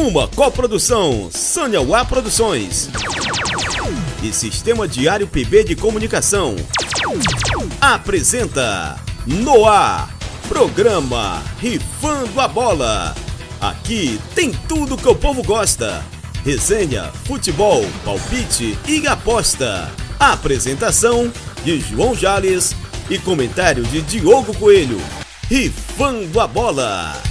Uma coprodução Sânia Produções e Sistema Diário PB de Comunicação. Apresenta Noar, programa Rifando a Bola. Aqui tem tudo que o povo gosta. Resenha, futebol, palpite e aposta. Apresentação de João Jales e comentário de Diogo Coelho. Rifando a Bola.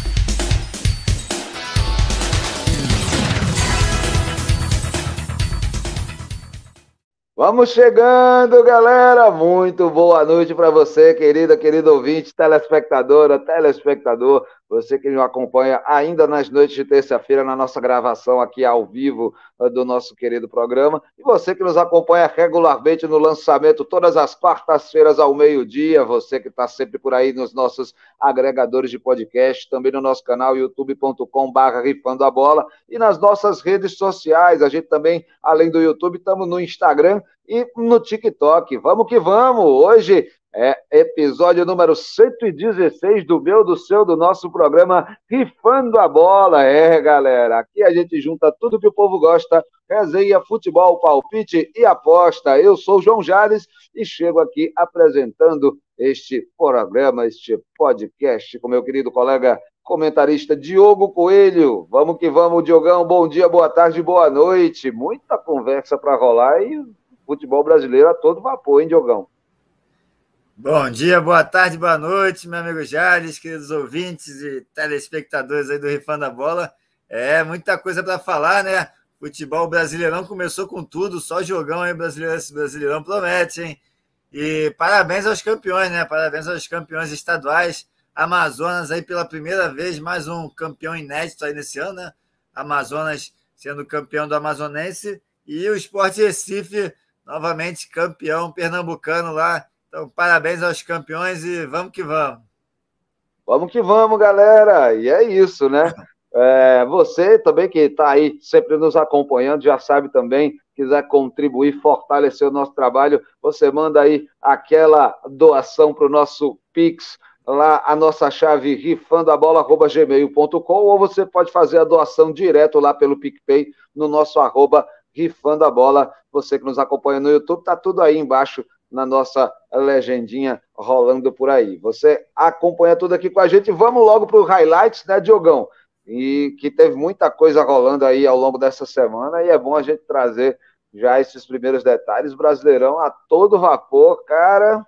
Vamos chegando, galera. Muito boa noite para você, querida, querido ouvinte, telespectadora, telespectador. Você que nos acompanha ainda nas noites de terça-feira na nossa gravação aqui ao vivo eh, do nosso querido programa. E você que nos acompanha regularmente no lançamento todas as quartas-feiras ao meio-dia. Você que está sempre por aí nos nossos agregadores de podcast, também no nosso canal youtube.com/barra rifando a bola e nas nossas redes sociais. A gente também, além do YouTube, estamos no Instagram e no TikTok. Vamos que vamos! Hoje é episódio número 116 do meu, do seu, do nosso programa Rifando a Bola. É, galera, aqui a gente junta tudo que o povo gosta, resenha, futebol, palpite e aposta. Eu sou o João Jales e chego aqui apresentando este programa, este podcast com meu querido colega comentarista Diogo Coelho. Vamos que vamos, Diogão. Bom dia, boa tarde, boa noite. Muita conversa para rolar e futebol brasileiro a todo vapor, hein, Diogão? Bom dia, boa tarde, boa noite, meu amigo Jales, queridos ouvintes e telespectadores aí do Rifando a Bola. É, muita coisa para falar, né? Futebol brasileirão começou com tudo, só jogão aí brasileiro, esse brasileirão promete, hein? E parabéns aos campeões, né? Parabéns aos campeões estaduais. Amazonas aí pela primeira vez, mais um campeão inédito aí nesse ano, né? Amazonas sendo campeão do Amazonense e o Sport Recife novamente campeão pernambucano lá então, parabéns aos campeões e vamos que vamos. Vamos que vamos, galera. E é isso, né? É, você também que está aí sempre nos acompanhando, já sabe também, quiser contribuir, fortalecer o nosso trabalho, você manda aí aquela doação para o nosso Pix, lá a nossa chave rifandoabola.gmail.com ou você pode fazer a doação direto lá pelo PicPay no nosso arroba rifandoabola. Você que nos acompanha no YouTube, tá tudo aí embaixo na nossa legendinha rolando por aí. Você acompanha tudo aqui com a gente. Vamos logo para os highlights, né, Diogão? E que teve muita coisa rolando aí ao longo dessa semana e é bom a gente trazer já esses primeiros detalhes. Brasileirão a todo vapor, cara.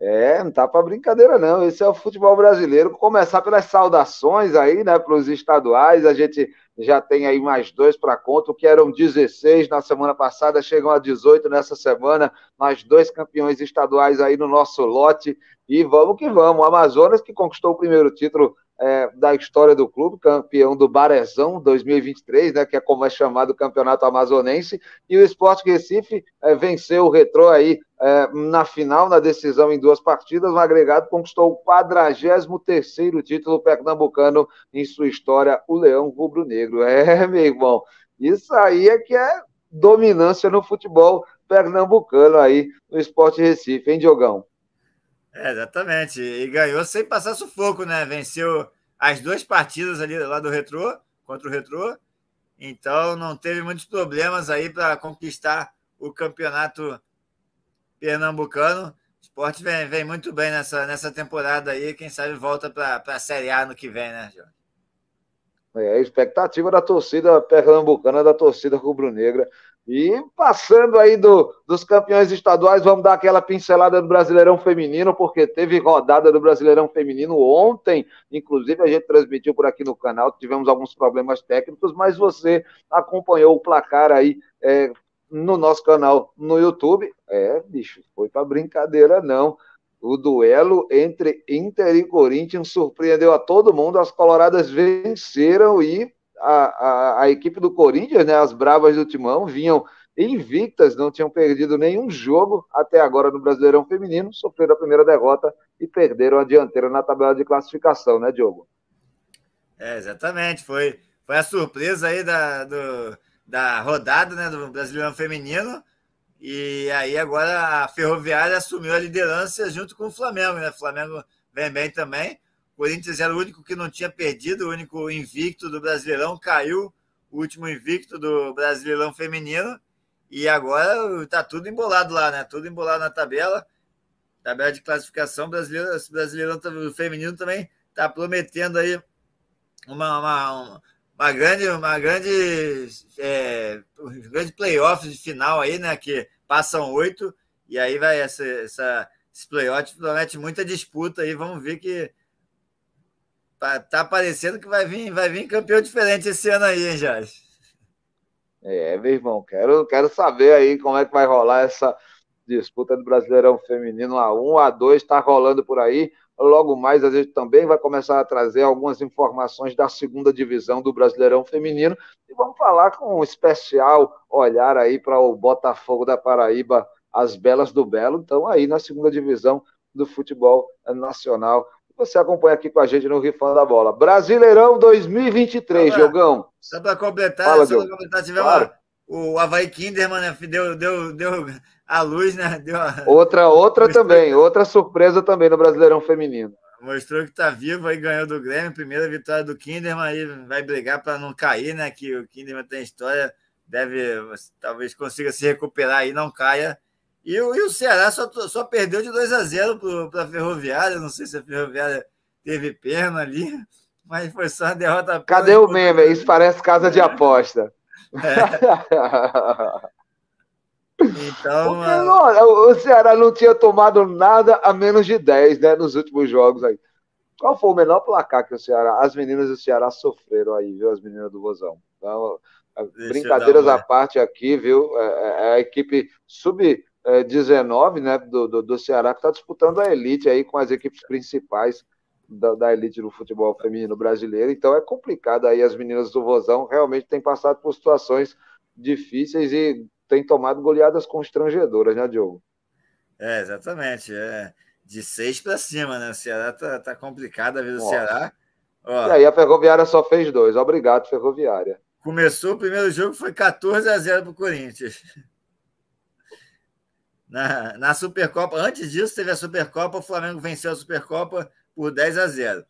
É, não tá para brincadeira, não. Esse é o futebol brasileiro. Começar pelas saudações aí, né, para os estaduais. A gente já tem aí mais dois para conta, que eram 16 na semana passada, chegam a 18 nessa semana. Mais dois campeões estaduais aí no nosso lote. E vamos que vamos. O Amazonas, que conquistou o primeiro título é, da história do clube, campeão do Barezão 2023, né, que é como é chamado o campeonato amazonense, e o Esporte Recife é, venceu o Retrô aí é, na final, na decisão em duas partidas, no agregado conquistou o 43 título pernambucano em sua história, o Leão Rubro-Negro. É, meu irmão, isso aí é que é dominância no futebol pernambucano aí, no Esporte Recife, hein, Diogão? É, exatamente. E ganhou sem passar sufoco, né? Venceu as duas partidas ali lá do Retrô, contra o Retrô. Então não teve muitos problemas aí para conquistar o campeonato pernambucano. O esporte vem, vem muito bem nessa, nessa temporada aí. Quem sabe volta para a Série A no que vem, né, Jorge? É a expectativa da torcida pernambucana, da torcida rubro-negra. E passando aí do, dos campeões estaduais, vamos dar aquela pincelada do Brasileirão Feminino, porque teve rodada do Brasileirão Feminino ontem, inclusive a gente transmitiu por aqui no canal, tivemos alguns problemas técnicos, mas você acompanhou o placar aí é, no nosso canal no YouTube. É, bicho, foi para brincadeira não. O duelo entre Inter e Corinthians surpreendeu a todo mundo, as coloradas venceram e a, a, a, equipe do Corinthians, né, as Bravas do Timão, vinham invictas, não tinham perdido nenhum jogo até agora no Brasileirão Feminino, sofreram a primeira derrota e perderam a dianteira na tabela de classificação, né, Diogo? É, exatamente, foi, foi a surpresa aí da, do, da rodada né, do Brasileirão Feminino, e aí agora a Ferroviária assumiu a liderança junto com o Flamengo, né? O Flamengo vem bem também. Corinthians era o único que não tinha perdido, o único invicto do Brasileirão, caiu o último invicto do Brasileirão Feminino. E agora está tudo embolado lá, né? Tudo embolado na tabela. Tabela de classificação brasileira, brasileirão feminino também está prometendo aí uma, uma, uma grande, uma grande, é, um grande playoff de final aí, né? Que passam oito e aí vai essa, essa esse playoff promete muita disputa aí. Vamos ver que tá, tá parecendo que vai vir, vai vir campeão diferente esse ano aí, hein, Jorge? É, meu irmão, quero, quero saber aí como é que vai rolar essa disputa do Brasileirão Feminino A1, A2, está rolando por aí. Logo mais, a gente também vai começar a trazer algumas informações da segunda divisão do Brasileirão Feminino e vamos falar com um especial olhar aí para o Botafogo da Paraíba, as Belas do Belo, então aí na segunda divisão do futebol nacional. Você acompanha aqui com a gente no Rifão da Bola. Brasileirão 2023, só Jogão. Só para completar, Fala, só completar, tivemos claro. O Havaí Kinderman, né, deu, deu, deu a luz, né? Deu a... Outra, outra Mostrou também, que... outra surpresa também no Brasileirão Feminino. Mostrou que tá vivo aí, ganhou do Grêmio, primeira vitória do Kinderman, aí vai brigar para não cair, né? Que o Kinderman tem história, deve, talvez consiga se recuperar aí, não caia. E, o, e o Ceará só, só perdeu de 2 a 0 para a Ferroviária, não sei se a Ferroviária teve perna ali, mas foi só uma derrota. Cadê o meme? Isso parece casa de aposta. É. Então, Porque, não, o Ceará não tinha tomado nada a menos de 10 né, nos últimos jogos aí. Qual foi o menor placar que o Ceará, as meninas do Ceará sofreram aí, viu, as meninas do Vozão? Então, brincadeiras à parte aqui, viu? É, é, é a equipe sub-19 né, do, do, do, Ceará que está disputando a elite aí com as equipes principais da, da, elite do futebol feminino brasileiro. Então é complicado aí as meninas do Vozão realmente têm passado por situações difíceis e tem tomado goleadas constrangedoras, né, Diogo? É, exatamente. É de seis para cima, né? O Ceará tá, tá complicado a vida do Ceará. Ó, e aí a Ferroviária só fez dois. Obrigado, Ferroviária. Começou o primeiro jogo, foi 14 a 0 para o Corinthians. Na, na Supercopa, antes disso, teve a Supercopa, o Flamengo venceu a Supercopa por 10 a 0.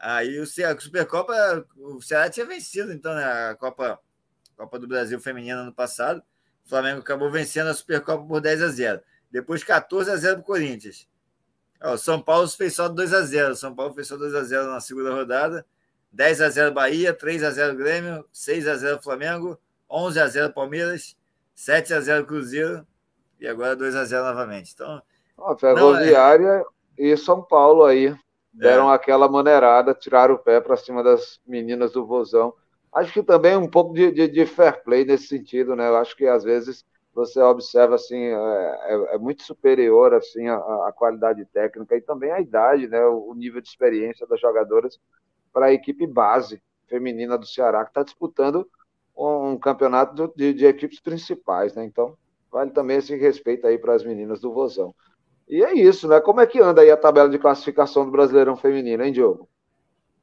Aí o a Supercopa, o Ceará tinha vencido, então, né, a Copa Copa do Brasil Feminina ano passado. O Flamengo acabou vencendo a Supercopa por 10 a 0. Depois 14 a 0 para o Corinthians. O São Paulo fez só 2 a 0. São Paulo fez só 2 a 0 na segunda rodada. 10 a 0 Bahia, 3 a 0 Grêmio, 6 a 0 Flamengo, 11 a 0 Palmeiras, 7 a 0 Cruzeiro e agora 2 a 0 novamente. Então, a Ferroviária é... e São Paulo aí deram é. aquela maneirada, tiraram o pé para cima das meninas do Vozão acho que também um pouco de, de, de, fair play nesse sentido, né? Eu acho que às vezes você observa assim é, é, é muito superior assim a, a, qualidade técnica e também a idade, né? O, o nível de experiência das jogadoras para a equipe base feminina do Ceará que está disputando um, um campeonato de, de, equipes principais, né? Então vale também esse respeito aí para as meninas do Vozão. E é isso, né? Como é que anda aí a tabela de classificação do Brasileirão Feminino, hein, Diogo?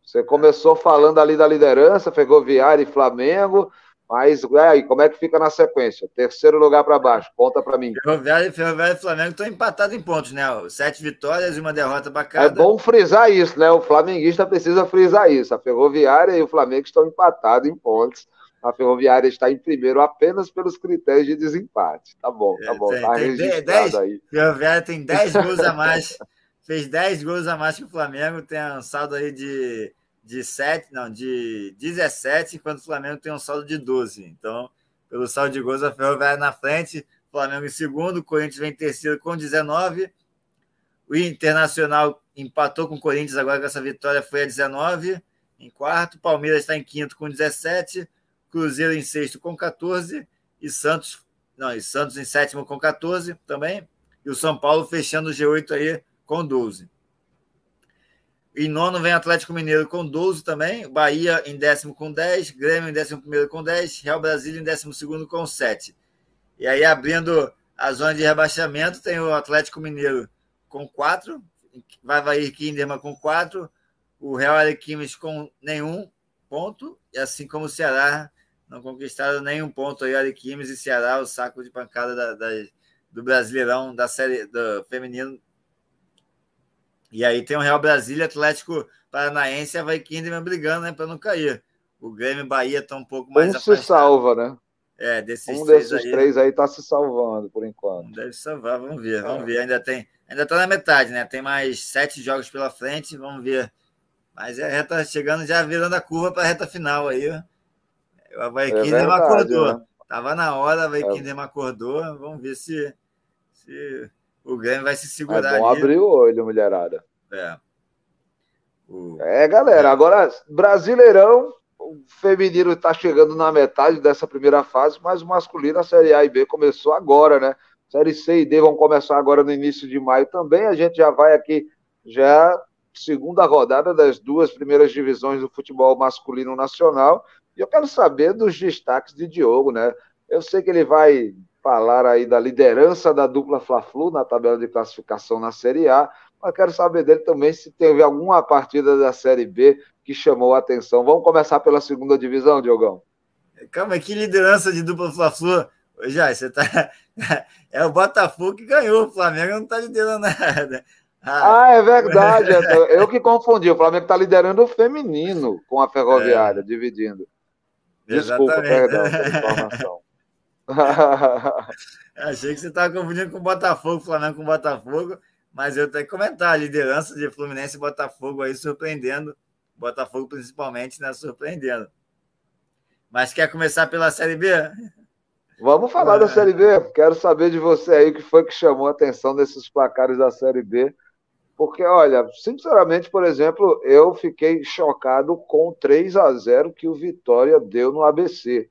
Você começou falando ali da liderança, Ferroviária e Flamengo, mas aí, como é que fica na sequência? Terceiro lugar para baixo, conta para mim. Ferroviária, Ferroviária e Flamengo estão empatados em pontos, né? Sete vitórias e uma derrota bacana. É bom frisar isso, né? O flamenguista precisa frisar isso. A Ferroviária e o Flamengo estão empatados em pontos. A Ferroviária está em primeiro apenas pelos critérios de desempate. Tá bom, tá bom. Tem, tá tem registrado dez, aí. Ferroviária tem 10 gols a mais. fez 10 gols a mais que o Flamengo, tem um saldo aí de de 7, não, de 17, enquanto o Flamengo tem um saldo de 12. Então, pelo saldo de gols, a Ferroviária na frente, Flamengo em segundo, Corinthians vem em terceiro com 19. O Internacional empatou com o Corinthians agora com essa vitória, foi a 19. Em quarto, Palmeiras está em quinto com 17, Cruzeiro em sexto com 14 e Santos, não, e Santos em sétimo com 14 também. E o São Paulo fechando o G8 aí com 12. Em nono vem Atlético Mineiro com 12 também, Bahia em décimo com 10, Grêmio em décimo primeiro com 10, Real Brasília em décimo segundo com 7. E aí, abrindo a zona de rebaixamento, tem o Atlético Mineiro com 4, vai vai Kinderman com 4, o Real Arequimes com nenhum ponto, e assim como o Ceará não conquistaram nenhum ponto aí, Arequimes e Ceará, o saco de pancada da, da, do Brasileirão, da série do feminino e aí tem o Real Brasília, Atlético Paranaense e Havaí Kinderman brigando né, para não cair. o Grêmio e Bahia estão um pouco mais um se salva, né? É, desses um três desses aí, três aí está se salvando por enquanto. Deve salvar, vamos ver, vamos é. ver. Ainda tem, ainda está na metade, né? Tem mais sete jogos pela frente, vamos ver. Mas é a reta chegando já virando a curva para a reta final aí. O Havaí é acordou. Né? Tava na hora, o Havaí é. Acordou. Vamos ver se, se o Grêmio vai se segurar. É bom ali. abrir o olho, mulherada. É. O... É, galera. Agora, Brasileirão, o feminino está chegando na metade dessa primeira fase, mas o masculino, a Série A e B, começou agora, né? Série C e D vão começar agora no início de maio também. A gente já vai aqui, já segunda rodada das duas primeiras divisões do futebol masculino nacional. E eu quero saber dos destaques de Diogo, né? Eu sei que ele vai falar aí da liderança da dupla Fla-Flu na tabela de classificação na Série A, mas quero saber dele também se teve alguma partida da Série B que chamou a atenção. Vamos começar pela segunda divisão, Diogão. Calma, que liderança de dupla Fla-Flu. Já, você tá. É o Botafogo que ganhou, o Flamengo não tá liderando nada. Ah, ah é verdade. Eu que confundi. O Flamengo está liderando o feminino com a Ferroviária, é. dividindo. Desculpa, Exatamente. perdão pela informação. Achei que você estava confundindo com o Botafogo, Flamengo com o Botafogo, mas eu tenho que comentar a liderança de Fluminense e Botafogo aí surpreendendo. Botafogo principalmente, né? Surpreendendo. Mas quer começar pela Série B? Vamos falar é. da Série B. Quero saber de você aí o que foi que chamou a atenção desses placares da Série B. Porque, olha, sinceramente, por exemplo, eu fiquei chocado com 3 a 0 que o Vitória deu no ABC.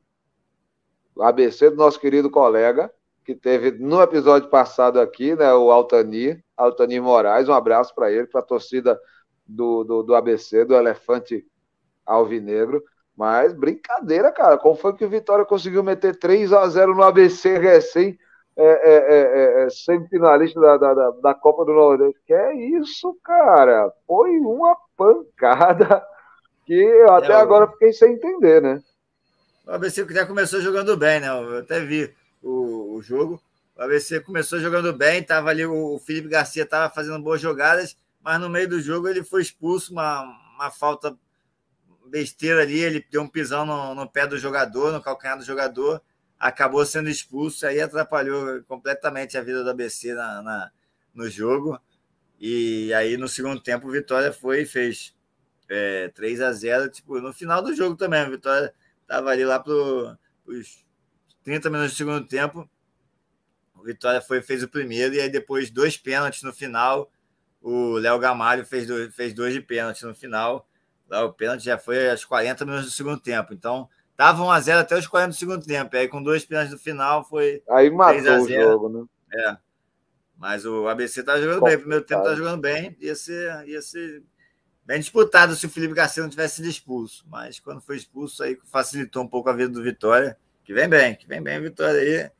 O ABC do nosso querido colega, que teve no episódio passado aqui, né, o Altani, Altani Moraes. Um abraço para ele, para a torcida do, do, do ABC, do Elefante Alvinegro. Mas brincadeira, cara. Como foi que o Vitória conseguiu meter 3 a 0 no ABC recém é, é, é, é, semifinalista da, da, da, Copa do Nordeste? Que é isso, cara? Foi uma pancada que eu até agora fiquei sem entender, né? O ABC já começou jogando bem, né? Eu até vi o, o jogo. O ABC começou jogando bem, tava ali o Felipe Garcia estava fazendo boas jogadas, mas no meio do jogo ele foi expulso, uma, uma falta besteira ali, ele deu um pisão no, no pé do jogador, no calcanhar do jogador, acabou sendo expulso, aí atrapalhou completamente a vida do ABC na, na no jogo. E aí no segundo tempo Vitória foi e fez é, 3 a 0 tipo, no final do jogo também, o Vitória estava ali lá para os 30 minutos do segundo tempo. O Vitória foi, fez o primeiro, e aí depois dois pênaltis no final. O Léo Gamalho fez dois, fez dois de pênalti no final. Lá o pênalti já foi aos 40 minutos do segundo tempo. Então, estava 1 a 0 até os 40 do segundo tempo. Aí, com dois pênaltis no final, foi. Aí matou o jogo, né? É. Mas o ABC tá jogando bem. O primeiro tempo tá jogando bem. Ia ser, ia ser bem disputado se o Felipe Garcia não tivesse sido expulso. Mas quando foi expulso, aí facilitou um pouco a vida do Vitória. Que vem bem, que vem bem, Vitória aí.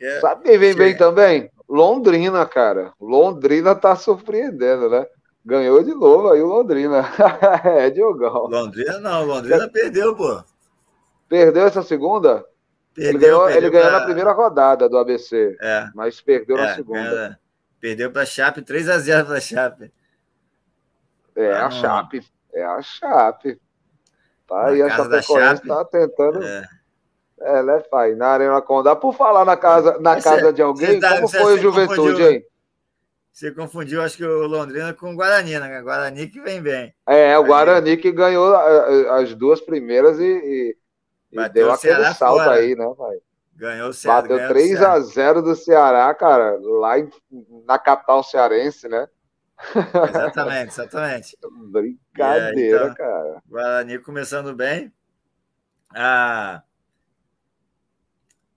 É... Sabe quem vem bem também? Londrina, cara. Londrina tá surpreendendo, né? Ganhou de novo aí o Londrina. é, Diogão. Londrina não, Londrina perdeu, pô. Perdeu essa segunda? Perdeu, ele ganhou, perdeu ele ganhou pra... na primeira rodada do ABC. É. Mas perdeu é, na segunda. Perdeu para a Chape, 3 a 0 para a Chape. É ah, a Chape. É a Chape. Tá aí, a Chapecoense está tentando. É. É, né, pai? Na Arena Condá. Por falar na casa, na casa de alguém, tá, como foi o Juventude, hein? Você confundiu, acho que o Londrina com o Guarani, né? Guarani que vem bem. É, o Guarani que ganhou as duas primeiras e, e deu aquele salto fora. aí, né, pai? Ganhou o Ceará. Bateu 3 a 0 do Ceará, cara, lá em, na capital cearense, né? Exatamente, exatamente. Brincadeira, então, cara. Guarani começando bem. Ah,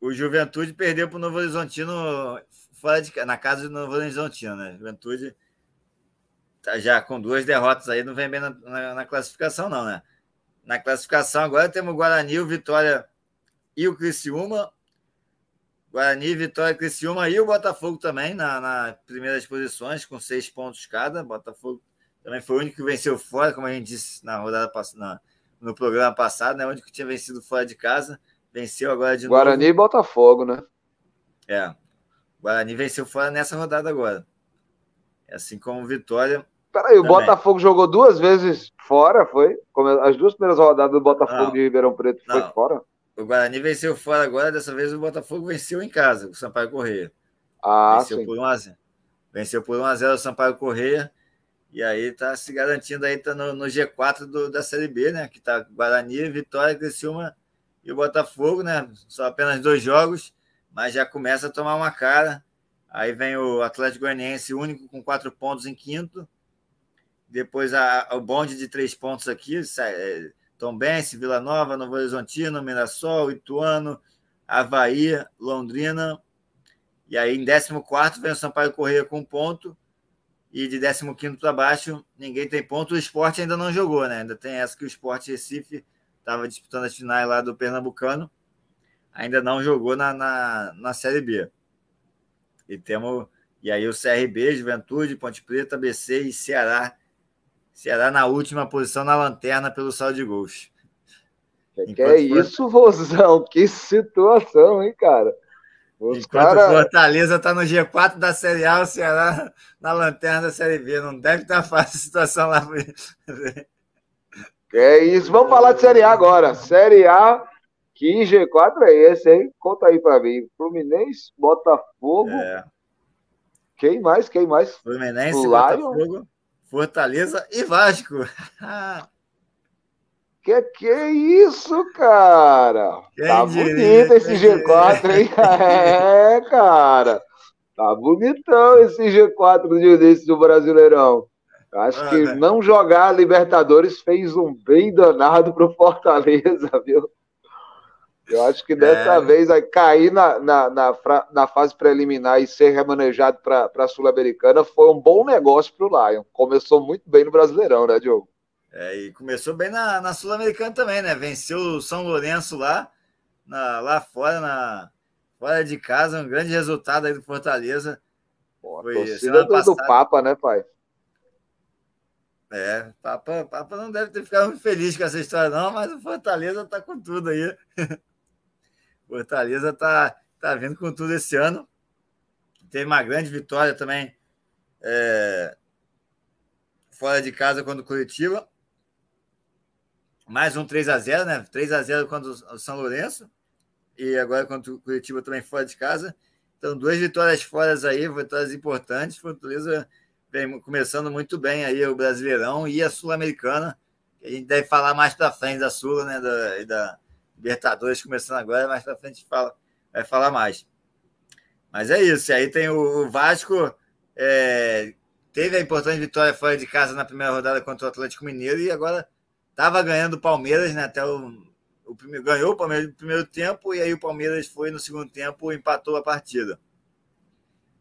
o Juventude perdeu para o Novo Horizontino fora de, na casa do Novo Horizontino, né? Juventude tá já com duas derrotas aí, não vem bem na, na, na, classificação, não, né? Na classificação agora temos o Guarani, o Vitória e o Criciúma. Guarani, Vitória, Criciúma e o Botafogo também na, na primeiras posições, com seis pontos cada. Botafogo também foi o único que venceu fora, como a gente disse na rodada no programa passado, né? O único que tinha vencido fora de casa. Venceu agora de Guarani novo. e Botafogo, né? É. Guarani venceu fora nessa rodada agora. Assim como Vitória. Peraí, o Botafogo jogou duas vezes fora, foi? As duas primeiras rodadas do Botafogo não, de Ribeirão Preto foi não. fora? O Guarani venceu fora agora, dessa vez o Botafogo venceu em casa, o Sampaio Correia. Ah, venceu sim. por 1x0. Venceu por 1x0 o Sampaio Correia. E aí tá se garantindo aí, tá no, no G4 do, da Série B, né? Que tá Guarani, Vitória, Criciúma e o Botafogo, né? Só apenas dois jogos, mas já começa a tomar uma cara. Aí vem o Atlético Goianiense, único com quatro pontos em quinto. Depois a, o bonde de três pontos aqui, é, Tombense, Vila Nova, Novo Horizontino, Mirassol, Ituano, Havaí, Londrina. E aí em 14 vem o Sampaio Correia com um ponto. E de 15 para baixo, ninguém tem ponto. O esporte ainda não jogou, né? Ainda tem essa que o esporte Recife estava disputando as finais lá do Pernambucano. Ainda não jogou na, na, na Série B. E temos. E aí o CRB, Juventude, Ponte Preta, BC e Ceará. Ceará na última posição na lanterna pelo saldo de gols. Que, que é isso, Vozão? Que situação, hein, cara? Os Enquanto cara... Fortaleza está no G4 da Série A, o Ceará na lanterna da Série B. Não deve estar fácil a situação lá. É isso. Vamos falar de Série A agora. Série A, que G4 é esse, hein? Conta aí para mim. Fluminense, Botafogo. É. Quem mais? Quem mais? Fluminense, Botafogo, Fortaleza e Vasco. Que que é isso, cara? Quem tá bonito esse G4, hein? É, cara. Tá bonitão esse G4 do início do Brasileirão. Acho ah, que né? não jogar a Libertadores fez um bem danado pro Fortaleza, viu? Eu acho que dessa é. vez vai cair na, na, na, na, fase preliminar e ser remanejado para a Sul-Americana foi um bom negócio para o Lion. Começou muito bem no Brasileirão, né, Diogo? É, e começou bem na, na Sul-Americana também, né? Venceu o São Lourenço lá, na, lá fora, na, fora de casa, um grande resultado aí do Fortaleza. Pô, Foi torcida do, do Papa, né, pai? É, Papa, Papa não deve ter ficado muito feliz com essa história, não, mas o Fortaleza tá com tudo aí. Fortaleza tá, tá vindo com tudo esse ano. Teve uma grande vitória também é, fora de casa contra o Curitiba. Mais um 3 a 0 né? 3 a 0 contra o São Lourenço. E agora contra o Curitiba também fora de casa. Então, duas vitórias fora aí, vitórias importantes. Fortaleza vem começando muito bem aí o Brasileirão e a Sul-Americana. A gente deve falar mais para frente da Sul, né? Da, da Libertadores começando agora, mais para frente fala, vai falar mais. Mas é isso. E aí tem o Vasco, é, teve a importante vitória fora de casa na primeira rodada contra o Atlético Mineiro e agora Estava ganhando o Palmeiras, né? Até o, o primeiro, ganhou o Palmeiras no primeiro tempo e aí o Palmeiras foi no segundo tempo empatou a partida.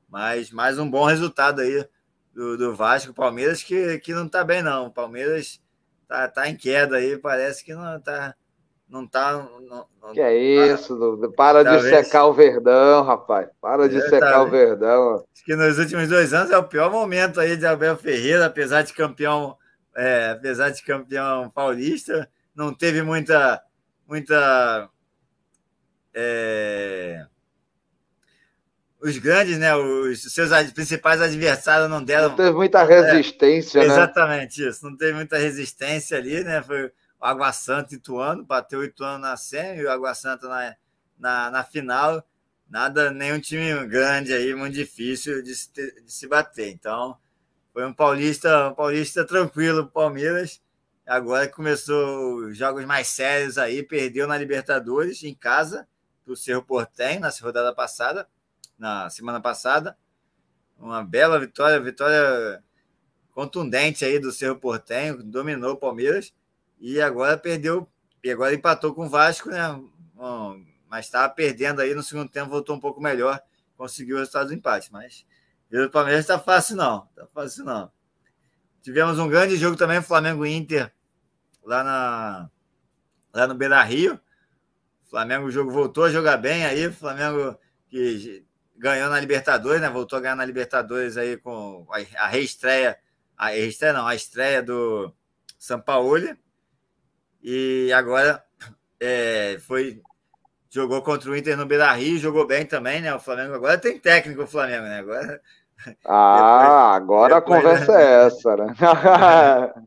Mas mais um bom resultado aí do, do Vasco, Palmeiras que, que não está bem não. O Palmeiras tá, tá em queda aí, parece que não está não tá. Não, não, que é isso, tá, para talvez, de secar o Verdão, rapaz. Para de é, secar tá, o Verdão. Acho que nos últimos dois anos é o pior momento aí de Abel Ferreira, apesar de campeão é, apesar de campeão paulista, não teve muita. muita é... Os grandes, né? Os seus principais adversários não deram. Não teve muita resistência, é, né? Exatamente isso. Não teve muita resistência ali, né? Foi Água Santa e Ituano, bateu o Ituano na semi e o Água Santa na, na, na final. Nada, nenhum time grande aí, muito difícil de se, de se bater. Então, foi um paulista, um paulista tranquilo, Palmeiras. Agora começou os jogos mais sérios aí, perdeu na Libertadores em casa do Cerro Portem na rodada passada, na semana passada. Uma bela vitória, vitória contundente aí do Cerro Portem, dominou o Palmeiras e agora perdeu e agora empatou com o Vasco, né? Bom, mas estava perdendo aí no segundo tempo, voltou um pouco melhor, conseguiu o resultado do empate, mas o Palmeiras está fácil, não. Está fácil, não. Tivemos um grande jogo também, Flamengo Inter, lá, na, lá no Beira Rio. O Flamengo o jogo voltou a jogar bem aí. O Flamengo que ganhou na Libertadores, né? Voltou a ganhar na Libertadores aí com a reestreia. A reestreia não, a estreia do São Paulo. E agora é, foi jogou contra o Inter no Beira Rio, jogou bem também, né? O Flamengo agora tem técnico, o Flamengo, né? Agora. Ah, depois, agora depois, a conversa né? é essa, né?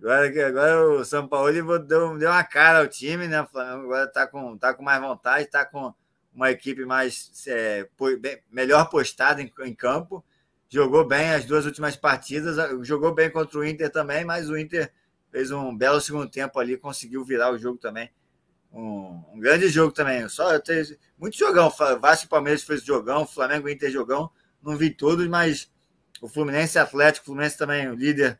Agora, agora o São Paulo deu, deu uma cara ao time, né? O Flamengo agora está com, tá com mais vontade, está com uma equipe mais é, bem, melhor postada em, em, campo. Jogou bem as duas últimas partidas, jogou bem contra o Inter também, mas o Inter fez um belo segundo tempo ali, conseguiu virar o jogo também. Um, um grande jogo também. Só teve muito jogão. Vasco e Palmeiras fez jogão, Flamengo e Inter jogão. Não vi todos, mas o Fluminense Atlético, o Fluminense também, o líder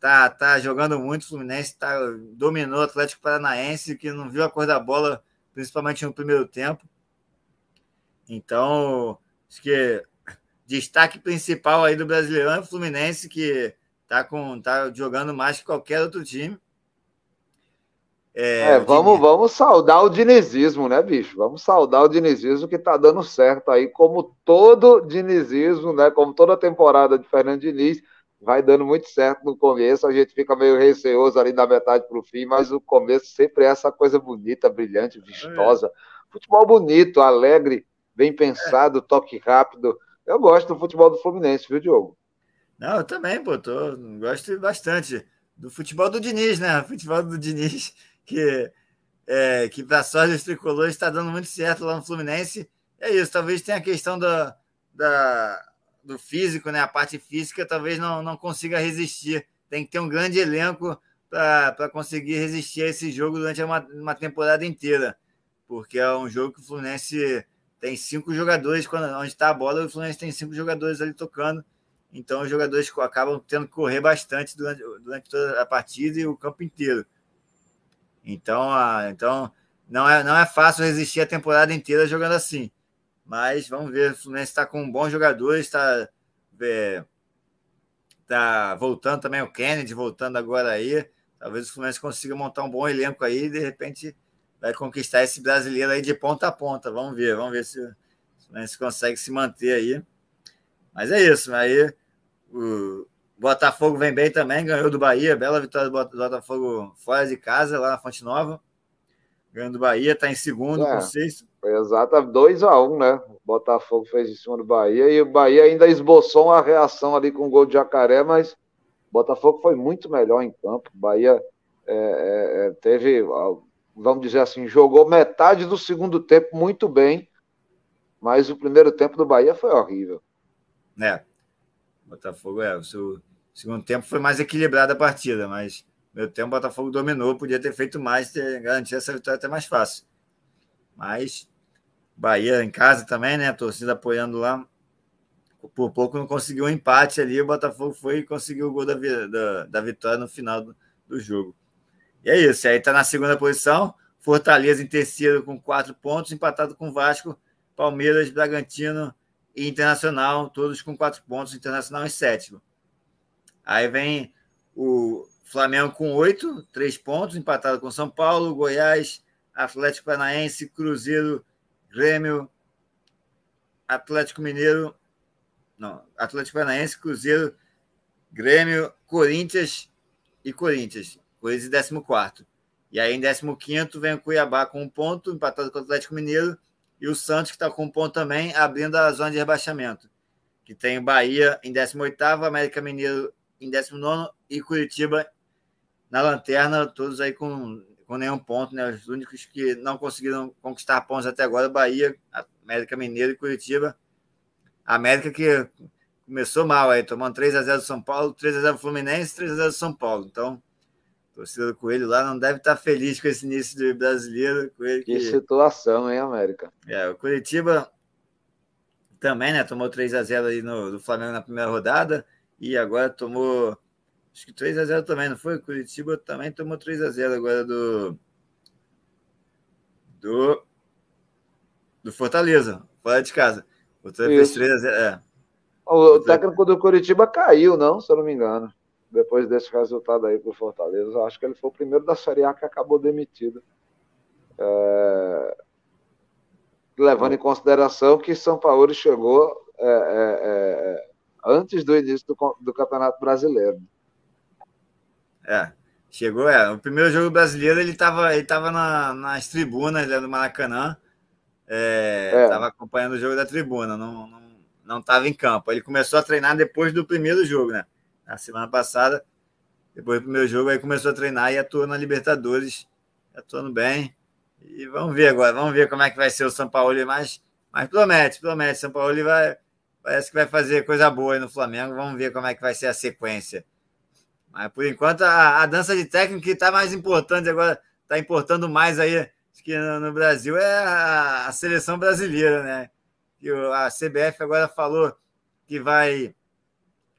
tá, tá jogando muito. O Fluminense tá, dominou o Atlético Paranaense, que não viu a cor da bola, principalmente no primeiro tempo. Então, acho que destaque principal aí do Brasileirão é o Fluminense, que tá, com, tá jogando mais que qualquer outro time. É, é vamos, vamos saudar o dinizismo, né, bicho? Vamos saudar o dinizismo que tá dando certo aí, como todo dinizismo, né? Como toda temporada de Fernando Diniz vai dando muito certo no começo, a gente fica meio receoso ali da metade para o fim, mas o começo sempre é essa coisa bonita, brilhante, vistosa. É. Futebol bonito, alegre, bem pensado, é. toque rápido. Eu gosto do futebol do Fluminense, viu, Diogo? Não, eu também, pô, tô, gosto bastante do futebol do Diniz, né? O futebol do Diniz, que, é, que para sorte dos tricolores está dando muito certo lá no Fluminense. É isso, talvez tenha a questão da, da do físico, né? A parte física talvez não, não consiga resistir. Tem que ter um grande elenco para conseguir resistir a esse jogo durante uma, uma temporada inteira. Porque é um jogo que o Fluminense tem cinco jogadores, quando, onde está a bola, o Fluminense tem cinco jogadores ali tocando. Então os jogadores acabam tendo que correr bastante durante, durante toda a partida e o campo inteiro. Então, a, então não, é, não é fácil resistir a temporada inteira jogando assim. Mas vamos ver, o Fluminense está com bons jogadores, está é, tá voltando também o Kennedy, voltando agora aí. Talvez o Fluminense consiga montar um bom elenco aí e de repente vai conquistar esse brasileiro aí de ponta a ponta. Vamos ver, vamos ver se o Fluminense consegue se manter aí. Mas é isso, aí o Botafogo vem bem também, ganhou do Bahia, bela vitória do Botafogo fora de casa, lá na Fonte Nova. Ganhando do Bahia, está em segundo, é. com sexto. Foi exato, 2x1, um, né? O Botafogo fez em cima do Bahia e o Bahia ainda esboçou uma reação ali com o gol de Jacaré, mas o Botafogo foi muito melhor em campo. O Bahia é, é, é teve, vamos dizer assim, jogou metade do segundo tempo muito bem, mas o primeiro tempo do Bahia foi horrível. É, Botafogo é. O seu segundo tempo foi mais equilibrada a partida, mas meu tempo o Botafogo dominou, podia ter feito mais, ter garantido essa vitória até mais fácil. Mas Bahia em casa também, né? A torcida apoiando lá. Por pouco não conseguiu um empate ali. O Botafogo foi e conseguiu o gol da, da, da vitória no final do, do jogo. E é isso. Aí tá na segunda posição. Fortaleza em terceiro com quatro pontos, empatado com Vasco, Palmeiras, Bragantino e Internacional, todos com quatro pontos, Internacional em sétimo. Aí vem o Flamengo com oito, três pontos, empatado com São Paulo, Goiás, Atlético Paranaense, Cruzeiro, Grêmio, Atlético Mineiro, não, Atlético Paranaense, Cruzeiro, Grêmio, Corinthians e Corinthians. Corinthians em 14. E aí em 15 vem o Cuiabá com um ponto, empatado com o Atlético Mineiro, e o Santos, que está com um ponto também, abrindo a zona de rebaixamento. Que tem o Bahia em 18, América Mineiro em 19 e Curitiba na lanterna, todos aí com com nenhum ponto, né? Os únicos que não conseguiram conquistar pontos até agora, Bahia, América Mineiro e Curitiba. A América que começou mal aí, tomando 3 a 0 do São Paulo, 3 a 0 do Fluminense, 3 a 0 do São Paulo. Então, torcida do Coelho lá não deve estar feliz com esse início de brasileiro. Coelho que... que situação, hein, América? É, o Curitiba também, né? Tomou 3 a 0 aí no, do Flamengo na primeira rodada e agora tomou Acho que 3x0 também, não foi? Curitiba também tomou 3x0 agora do. Do. Do Fortaleza, fora de casa. Fortaleza fez 3x0. É. O técnico do Curitiba caiu, não, se eu não me engano. Depois desse resultado aí pro Fortaleza. Eu acho que ele foi o primeiro da Série A que acabou demitido. É... Levando em consideração que São Paulo chegou é, é, é antes do início do, do Campeonato Brasileiro. É, chegou, é. O primeiro jogo brasileiro ele estava ele tava na, nas tribunas né, do Maracanã. Estava é, é. acompanhando o jogo da tribuna, não estava não, não em campo. Ele começou a treinar depois do primeiro jogo, né? Na semana passada. Depois do primeiro jogo, aí começou a treinar e atuou na Libertadores, atuando bem. E vamos ver agora, vamos ver como é que vai ser o São Paulo, mas, mas promete, promete. São Paulo vai, parece que vai fazer coisa boa aí no Flamengo. Vamos ver como é que vai ser a sequência. Mas por enquanto a, a dança de técnico que está mais importante agora, está importando mais aí que no, no Brasil é a, a, seleção brasileira, né? Que a CBF agora falou que vai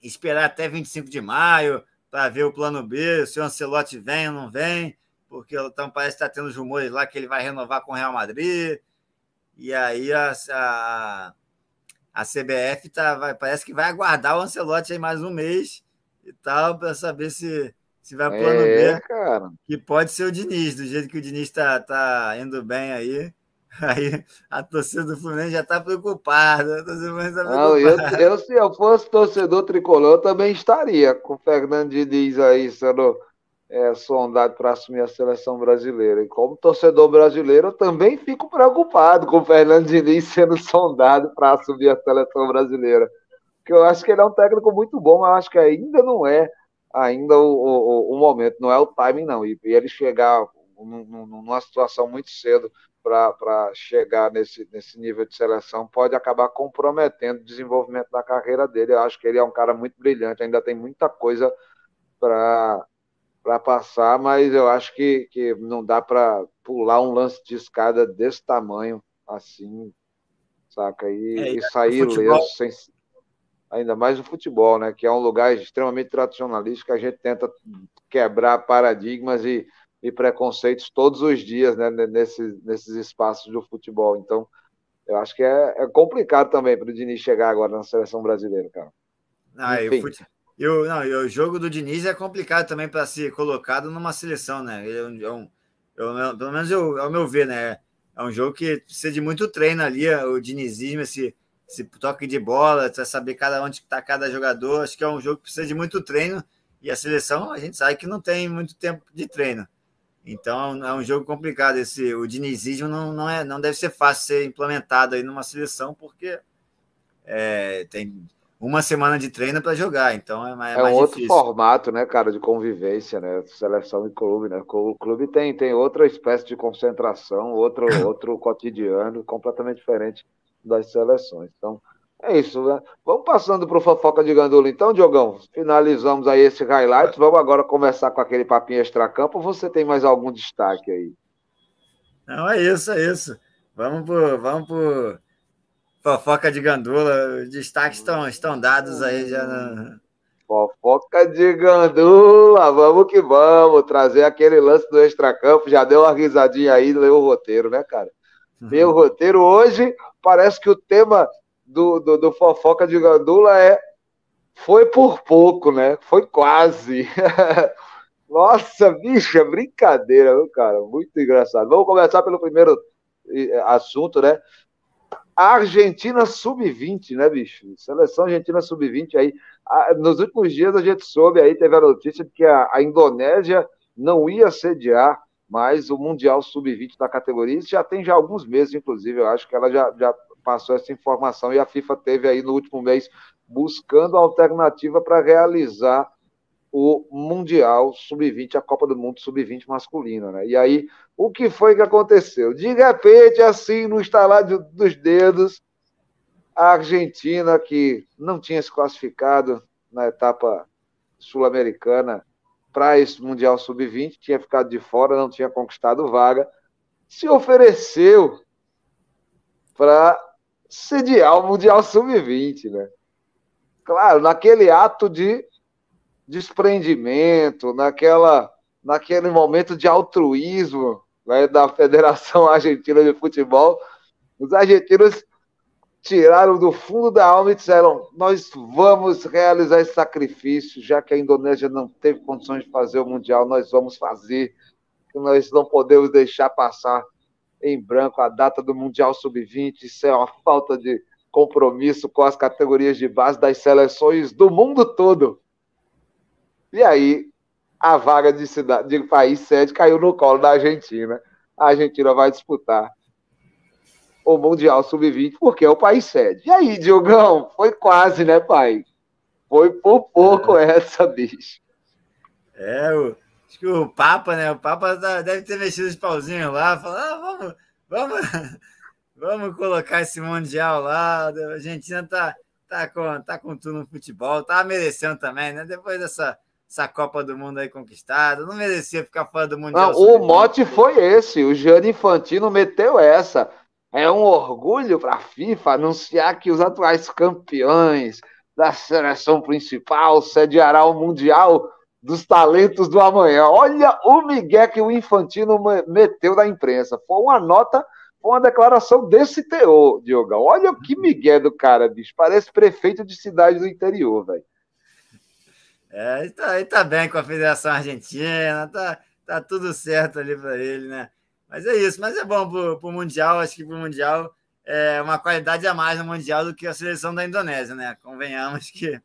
esperar até 25 de maio para ver o plano B, se o Ancelotti vem ou não vem, porque então parece que está tendo rumores lá que ele vai renovar com o Real Madrid. E aí a, a, a CBF tá, vai, parece que vai aguardar o Ancelotti aí mais um mês e tal, para saber se, se vai plano é, B. Cara. Que pode ser o Diniz, do jeito que o Diniz está tá indo bem aí. Aí a torcida do Fluminense já está preocupada. Tá Não, eu, eu, se eu fosse torcedor tricolor, eu também estaria com o Fernando Diniz aí sendo é, sondado para assumir a seleção brasileira. E como torcedor brasileiro, eu também fico preocupado com o Fernando Diniz sendo sondado para assumir a seleção brasileira. Porque eu acho que ele é um técnico muito bom, mas acho que ainda não é ainda o, o, o momento, não é o timing, não. E, e ele chegar numa situação muito cedo para chegar nesse, nesse nível de seleção pode acabar comprometendo o desenvolvimento da carreira dele. Eu acho que ele é um cara muito brilhante, ainda tem muita coisa para passar, mas eu acho que, que não dá para pular um lance de escada desse tamanho assim, saca? E, é, e sair leso, sem, ainda mais o futebol, né? Que é um lugar extremamente tradicionalista que a gente tenta quebrar paradigmas e, e preconceitos todos os dias, né? Nesses, nesses espaços do futebol. Então, eu acho que é, é complicado também para o Diniz chegar agora na seleção brasileira, cara. Ah, Enfim. eu, eu, não, o jogo do Diniz é complicado também para ser colocado numa seleção, né? Ele é um, é um eu, pelo menos eu, ao meu ver, né? É um jogo que precisa de muito treino ali, o dinizismo, esse, esse toque de bola, saber cada onde está cada jogador. Acho que é um jogo que precisa de muito treino e a seleção a gente sabe que não tem muito tempo de treino. Então é um jogo complicado. Esse, o dinizismo não, não, é, não deve ser fácil ser implementado aí numa seleção, porque é, tem uma semana de treino para jogar, então é mais, é mais um outro formato, né, cara, de convivência, né, seleção e clube, né, o clube tem, tem outra espécie de concentração, outro, outro cotidiano completamente diferente das seleções, então é isso, né? Vamos passando para o Fofoca de Gandula, então, Diogão, finalizamos aí esse highlight, vamos agora começar com aquele papinho extra-campo, você tem mais algum destaque aí? Não, é isso, é isso, vamos por, vamos por Fofoca de gandula, os destaques estão, estão dados aí já. Na... Fofoca de gandula, vamos que vamos, trazer aquele lance do extracampo, já deu uma risadinha aí, leu o roteiro, né, cara? Leu o roteiro hoje, parece que o tema do, do, do Fofoca de Gandula é foi por pouco, né? Foi quase. Nossa, bicha, brincadeira, viu, cara? Muito engraçado. Vamos começar pelo primeiro eh, assunto, né? a Argentina sub-20, né, bicho? Seleção Argentina sub-20 aí. Nos últimos dias a gente soube aí, teve a notícia de que a, a Indonésia não ia sediar mais o Mundial sub-20 da categoria. Isso já tem já alguns meses, inclusive, eu acho que ela já, já passou essa informação e a FIFA teve aí no último mês buscando alternativa para realizar o Mundial Sub-20, a Copa do Mundo Sub-20 masculina, né? E aí, o que foi que aconteceu? De repente, assim, no instalar dos dedos, a Argentina, que não tinha se classificado na etapa sul-americana para esse Mundial Sub-20, tinha ficado de fora, não tinha conquistado vaga, se ofereceu para sediar o Mundial Sub-20, né? Claro, naquele ato de desprendimento, naquela, naquele momento de altruísmo né, da Federação Argentina de Futebol, os argentinos tiraram do fundo da alma e disseram: Nós vamos realizar esse sacrifício, já que a Indonésia não teve condições de fazer o Mundial, nós vamos fazer. Nós não podemos deixar passar em branco a data do Mundial Sub-20. Isso é uma falta de compromisso com as categorias de base das seleções do mundo todo. E aí, a vaga de, cidade, de país sede caiu no colo da Argentina. A Argentina vai disputar o Mundial Sub-20, porque é o país sede. E aí, Diogão? Foi quase, né, pai? Foi por pouco é. essa, bicho. É, o, acho que o Papa, né? O Papa tá, deve ter mexido os pauzinhos lá, falando, ah, vamos, vamos, vamos colocar esse Mundial lá. A Argentina tá, tá, com, tá com tudo no futebol, tá merecendo também, né? Depois dessa essa Copa do Mundo aí conquistada, não merecia ficar fora do Mundial. Não, o mote foi esse, o Gianni Infantino meteu essa. É um orgulho para a FIFA anunciar que os atuais campeões da seleção principal sediará o Mundial dos Talentos do Amanhã. Olha o migué que o Infantino meteu na imprensa. Foi uma nota, foi uma declaração desse teor, Diogão. Olha que migué do cara, bicho. Parece prefeito de cidade do interior, velho. É, ele tá, ele tá bem com a Federação Argentina, tá, tá tudo certo ali para ele, né? Mas é isso, mas é bom para o Mundial, acho que para o Mundial é uma qualidade a mais no Mundial do que a seleção da Indonésia, né? Convenhamos que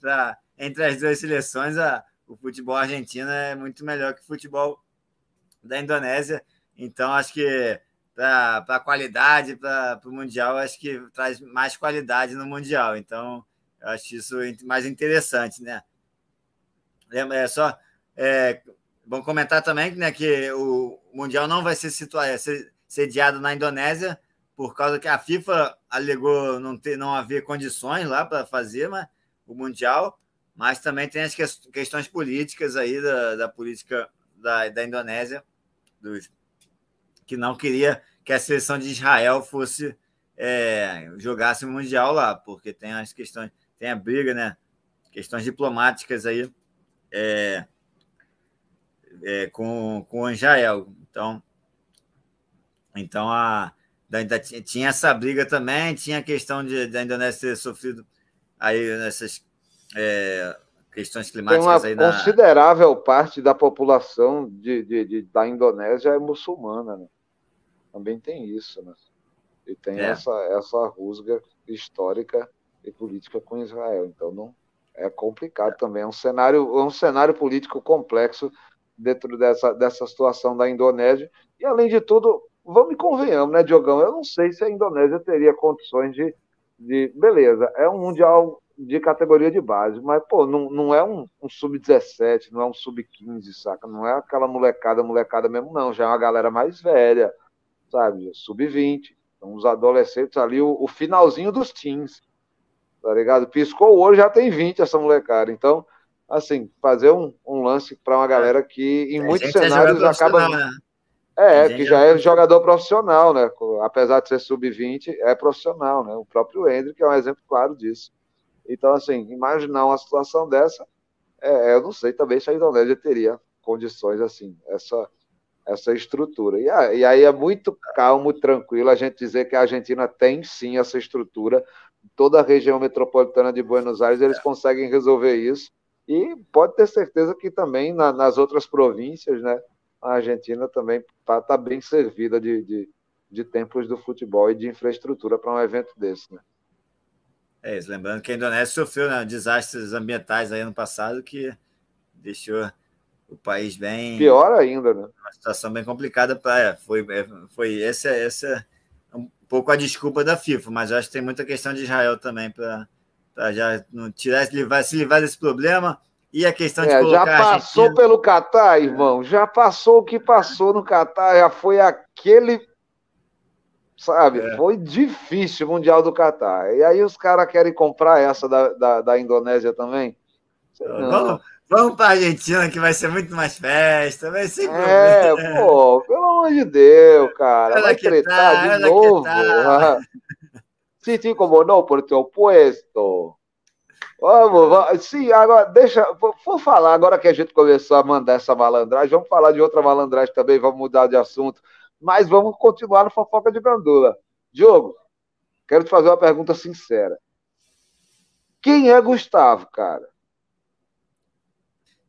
pra, entre as duas seleções a, o futebol argentino é muito melhor que o futebol da Indonésia. Então, acho que para a qualidade, para o Mundial, acho que traz mais qualidade no Mundial. Então, eu acho isso mais interessante, né? É só é, bom comentar também né, que o Mundial não vai ser, situado, ser sediado na Indonésia, por causa que a FIFA alegou não, ter, não haver condições lá para fazer mas, o Mundial, mas também tem as questões políticas aí da, da política da, da Indonésia, dos, que não queria que a seleção de Israel fosse é, jogasse o Mundial lá, porque tem as questões, tem a briga, né? Questões diplomáticas aí é, é, com, com Israel. Então, então a, ainda tinha essa briga também, tinha a questão de, da Indonésia ter sofrido aí nessas é, questões climáticas. Tem uma aí considerável parte da população de, de, de, da Indonésia é muçulmana, né? Também tem isso, né? E tem é. essa, essa rusga histórica e política com Israel. Então não, é complicado também. É um cenário, é um cenário político complexo dentro dessa, dessa situação da Indonésia. E, além de tudo, vamos e convenhamos, né, Diogão? Eu não sei se a Indonésia teria condições de. de beleza, é um Mundial de categoria de base, mas, pô, não, não é um, um sub-17, não é um sub-15, saca? Não é aquela molecada, molecada mesmo, não. Já é uma galera mais velha, sabe? Sub-20. Então, os adolescentes ali, o, o finalzinho dos teens tá ligado? Piscou o olho, já tem 20 essa molecada. Então, assim, fazer um, um lance para uma galera que em muitos é cenários é acaba. Né? É, que já é jogador profissional, né? Apesar de ser sub-20, é profissional, né? O próprio Hendrick é um exemplo claro disso. Então, assim, imaginar uma situação dessa, é, eu não sei também se a Indonésia teria condições assim, essa, essa estrutura. E, e aí é muito calmo, tranquilo a gente dizer que a Argentina tem sim essa estrutura toda a região metropolitana de Buenos Aires, eles conseguem resolver isso. E pode ter certeza que também na, nas outras províncias, né, a Argentina também está tá bem servida de, de, de templos do futebol e de infraestrutura para um evento desse. Né? É isso, lembrando que a Indonésia sofreu né, desastres ambientais aí ano passado que deixou o país bem. Pior ainda, né? Uma situação bem complicada para. É, foi, é, foi essa, essa pouco a desculpa da FIFA, mas acho que tem muita questão de Israel também para já não tirar, se livrar, se livrar desse problema. E a questão de é, colocar. Já passou Argentina... pelo Catar, irmão. Já passou o que passou no Catar. Já foi aquele. Sabe? É. Foi difícil o Mundial do Catar. E aí os caras querem comprar essa da, da, da Indonésia também. Vamos, Vamos para a Argentina, que vai ser muito mais festa, vai ser. É, pô, pelo amor de Deus, cara. vai tretar tá, de novo. Tá. Sim, sim, como não, por teu puesto. Vamos, vamos, sim, agora deixa. Vou falar, agora que a gente começou a mandar essa malandragem, vamos falar de outra malandragem também, vamos mudar de assunto. Mas vamos continuar no fofoca de gandula. Diogo, quero te fazer uma pergunta sincera. Quem é Gustavo, cara?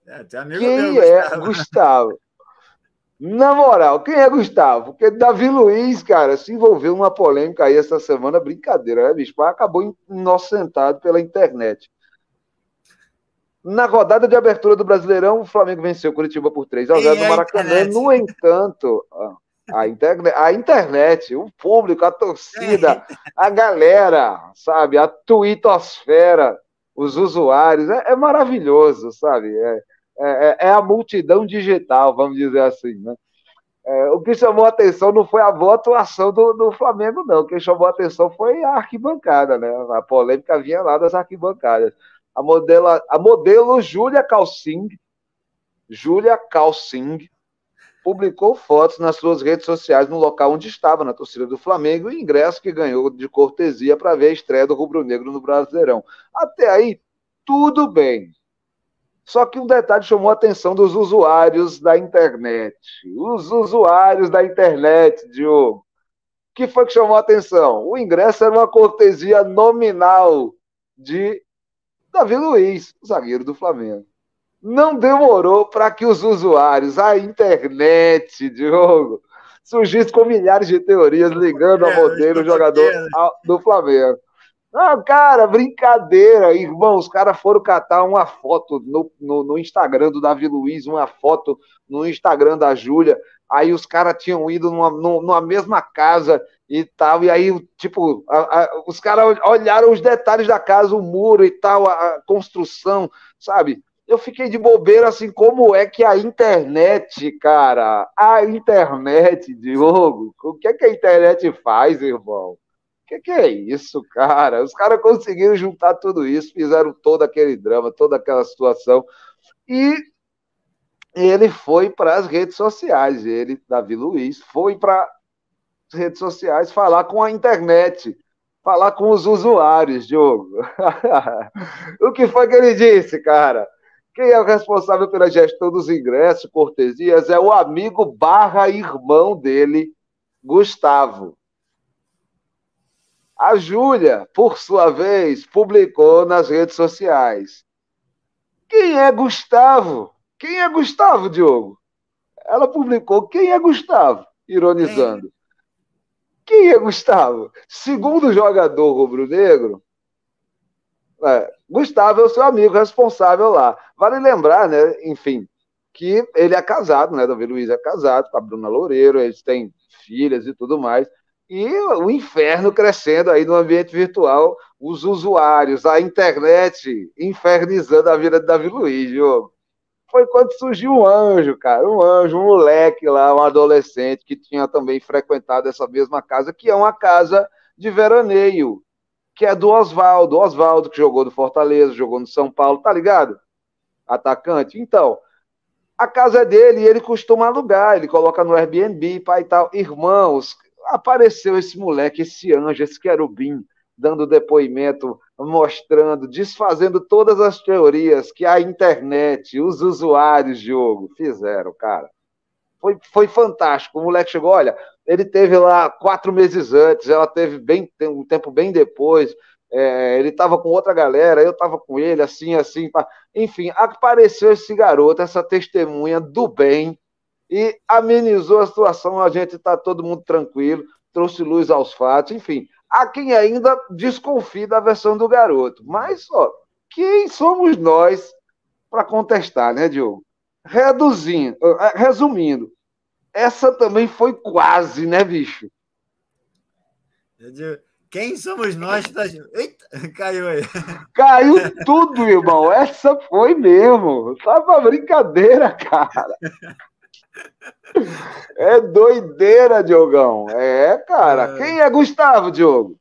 É, quem meu, é Gustavo. Gustavo? Na moral, quem é Gustavo? Porque Davi Luiz, cara, se envolveu numa polêmica aí essa semana, brincadeira, né, bicho? Mas acabou inocentado pela internet. Na rodada de abertura do Brasileirão, o Flamengo venceu o Curitiba por 3 a 0 no Maracanã. No entanto, a internet, a internet, o público, a torcida, a galera, sabe, a twittosfera, os usuários, é, é maravilhoso, sabe? É, é, é, a multidão digital, vamos dizer assim, né? É, o que chamou a atenção não foi a boa atuação do, do Flamengo, não. O que chamou a atenção foi a arquibancada, né? A polêmica vinha lá das arquibancadas. A modelo, a modelo Júlia Calcing, Júlia Calcing, publicou fotos nas suas redes sociais no local onde estava, na torcida do Flamengo, e ingresso que ganhou de cortesia para ver a estreia do Rubro Negro no Brasileirão. Até aí, tudo bem. Só que um detalhe chamou a atenção dos usuários da internet. Os usuários da internet, Diogo. O que foi que chamou a atenção? O ingresso era uma cortesia nominal de Davi Luiz, zagueiro do Flamengo. Não demorou para que os usuários, a internet, Diogo, surgissem com milhares de teorias ligando a modelo jogador do Flamengo. Não, cara, brincadeira, irmão. Os caras foram catar uma foto no, no, no, Instagram do Davi Luiz, uma foto no Instagram da Júlia. Aí os caras tinham ido numa, numa mesma casa e tal. E aí, tipo, a, a, os caras olharam os detalhes da casa, o muro e tal, a, a construção, sabe? Eu fiquei de bobeira assim, como é que a internet, cara, a internet, Diogo, o que é que a internet faz, irmão? que, que é isso, cara? Os caras conseguiram juntar tudo isso, fizeram todo aquele drama, toda aquela situação. E ele foi para as redes sociais, ele, Davi Luiz, foi para as redes sociais falar com a internet, falar com os usuários, Diogo. o que foi que ele disse, cara? Quem é o responsável pela gestão dos ingressos, cortesias, é o amigo barra irmão dele, Gustavo. A Júlia, por sua vez, publicou nas redes sociais. Quem é Gustavo? Quem é Gustavo, Diogo? Ela publicou quem é Gustavo, ironizando. Quem é Gustavo? Segundo o jogador rubro-negro, é, Gustavo é o seu amigo responsável lá. Vale lembrar, né, enfim, que ele é casado, né, Davi Luiz é casado com a Bruna Loureiro, eles têm filhas e tudo mais e o inferno crescendo aí no ambiente virtual, os usuários, a internet infernizando a vida de Davi Luiz, Diogo. Foi quando surgiu um anjo, cara, um anjo, um moleque lá, um adolescente que tinha também frequentado essa mesma casa, que é uma casa de veraneio, que é do Oswaldo, Oswaldo que jogou no Fortaleza, jogou no São Paulo, tá ligado? Atacante. Então, a casa é dele e ele costuma alugar, ele coloca no Airbnb, pai e tal. Irmãos, apareceu esse moleque, esse anjo, esse querubim, dando depoimento, mostrando, desfazendo todas as teorias que a internet, os usuários de jogo fizeram, cara. Foi, foi fantástico. O moleque chegou, olha, ele teve lá quatro meses antes, ela teve bem um tempo bem depois. É, ele estava com outra galera, eu estava com ele, assim, assim. Pá. Enfim, apareceu esse garoto, essa testemunha do bem, e amenizou a situação, a gente está todo mundo tranquilo, trouxe luz aos fatos, enfim. Há quem ainda desconfie da versão do garoto. Mas, ó, quem somos nós para contestar, né, Diogo? Reduzindo, eh, resumindo, essa também foi quase, né, bicho? Quem somos nós? Pra... Eita, caiu aí. Caiu tudo, irmão. Essa foi mesmo. Tava brincadeira, cara. É doideira, Diogão. É, cara. É... Quem é Gustavo, Diogo?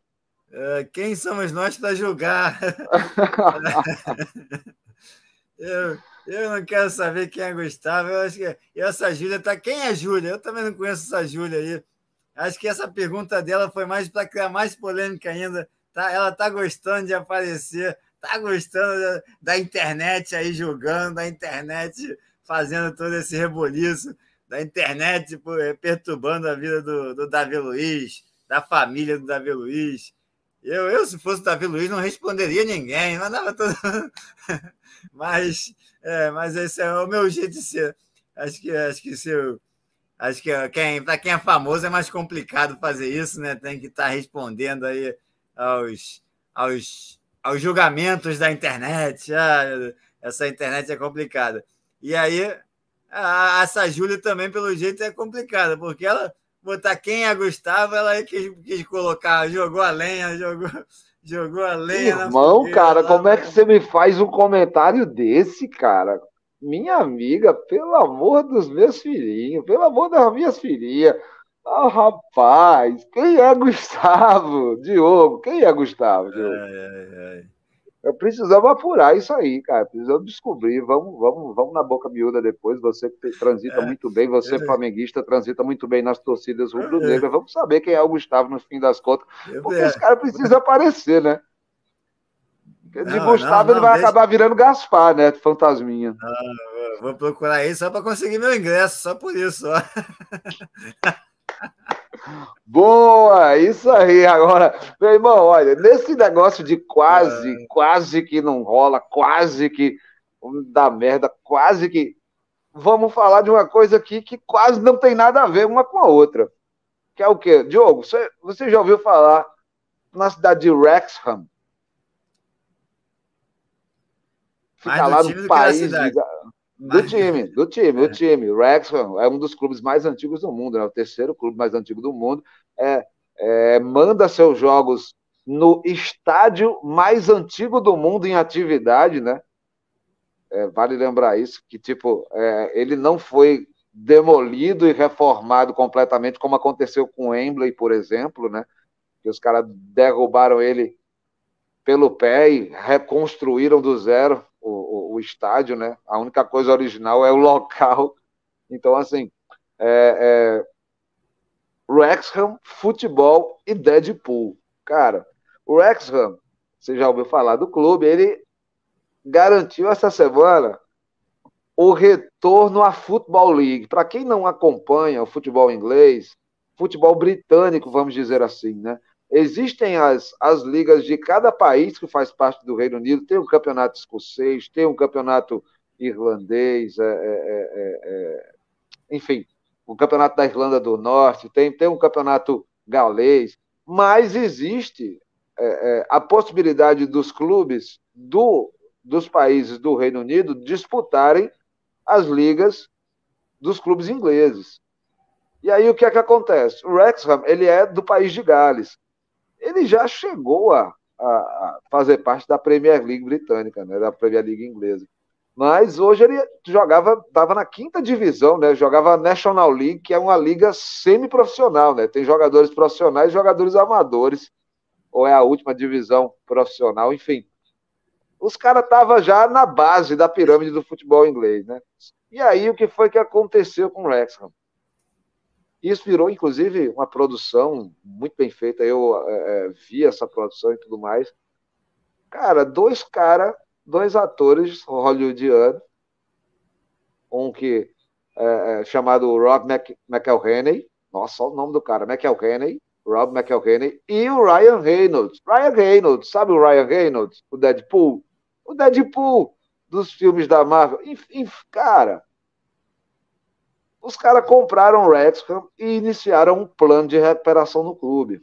É, quem somos nós para julgar? eu, eu não quero saber quem é Gustavo. Eu acho que essa Júlia tá. Quem é Júlia? Eu também não conheço essa Júlia aí. Acho que essa pergunta dela foi mais para criar mais polêmica ainda. Tá? Ela tá gostando de aparecer, tá gostando da, da internet aí julgando, da internet fazendo todo esse reboliço da internet tipo, perturbando a vida do, do Davi Luiz, da família do Davi Luiz. Eu, eu, se fosse Davi Luiz, não responderia ninguém, mandava todo. mas, é, mas esse é o meu jeito de ser. Acho que, acho que se eu, acho que quem, para quem é famoso é mais complicado fazer isso, né? Tem que estar tá respondendo aí aos, aos, aos julgamentos da internet. Ah, essa internet é complicada. E aí, a, essa Júlia também, pelo jeito, é complicada, porque ela botar quem é Gustavo, ela quis, quis colocar, jogou a lenha, jogou, jogou a lenha. Irmão, cara, como é que você me faz um comentário desse, cara? minha amiga, pelo amor dos meus filhinhos, pelo amor das minhas filhinhas. Ah, rapaz, quem é Gustavo? Diogo, quem é Gustavo? Diogo? É, Eu precisava apurar isso aí, cara. Precisamos descobrir. Vamos, vamos, vamos na boca miúda depois. Você transita é. muito bem, você é. flamenguista transita muito bem nas torcidas rubro-negras. Vamos saber quem é o Gustavo no fim das contas. Porque esse cara precisa aparecer, né? De não, Gustavo não, não, ele vai deixa... acabar virando Gaspar, né? Fantasminha. vou procurar ele só para conseguir meu ingresso, só por isso. Ó. Boa, isso aí. Agora, meu irmão, olha, nesse negócio de quase, é. quase que não rola, quase que dá merda, quase que. Vamos falar de uma coisa aqui que quase não tem nada a ver uma com a outra. Que é o quê? Diogo, você, você já ouviu falar na cidade de Wrexham? Fica lá no país. Do time, do time, é. do time. O Wrexham é um dos clubes mais antigos do mundo, é né? o terceiro clube mais antigo do mundo. É, é, manda seus jogos no estádio mais antigo do mundo em atividade, né? É, vale lembrar isso, que tipo, é, ele não foi demolido e reformado completamente, como aconteceu com o Wembley, por exemplo, né? Que os caras derrubaram ele pelo pé e reconstruíram do zero o, o, estádio, né? A única coisa original é o local. Então, assim, é, é, Wrexham, futebol e Deadpool. Cara, o Wrexham, você já ouviu falar do clube, ele garantiu essa semana o retorno à Football League. Para quem não acompanha o futebol inglês, futebol britânico, vamos dizer assim, né? Existem as, as ligas de cada país que faz parte do Reino Unido, tem um campeonato escocês, tem um campeonato irlandês, é, é, é, é, é enfim, o campeonato da Irlanda do Norte, tem, tem um campeonato galês, mas existe é, a possibilidade dos clubes do, dos países do Reino Unido disputarem as ligas dos clubes ingleses. E aí o que é que acontece? O Wrexham ele é do país de Gales ele já chegou a, a, fazer parte da Premier League britânica, né, da Premier League inglesa. Mas hoje ele jogava, estava na quinta divisão, né? Jogava National League, que é uma liga semi-profissional, né? Tem jogadores profissionais e jogadores amadores, ou é a última divisão profissional, enfim. Os caras estavam já na base da pirâmide do futebol inglês, né? E aí o que foi que aconteceu com o Wrexham? Isso virou, inclusive, uma produção muito bem feita. Eu é, é vi essa produção e tudo mais. Cara, dois caras, dois atores hollywoodianos, um que é, é, chamado Rob Mc, McElhenney, nossa, olha o nome do cara, McElhenney, Rob McElhenney, e o Ryan Reynolds. Ryan Reynolds, sabe o Ryan Reynolds? O Deadpool? O Deadpool dos filmes da Marvel. Enfim, cara, os caras compraram o Wrexham e iniciaram um plano de recuperação no clube.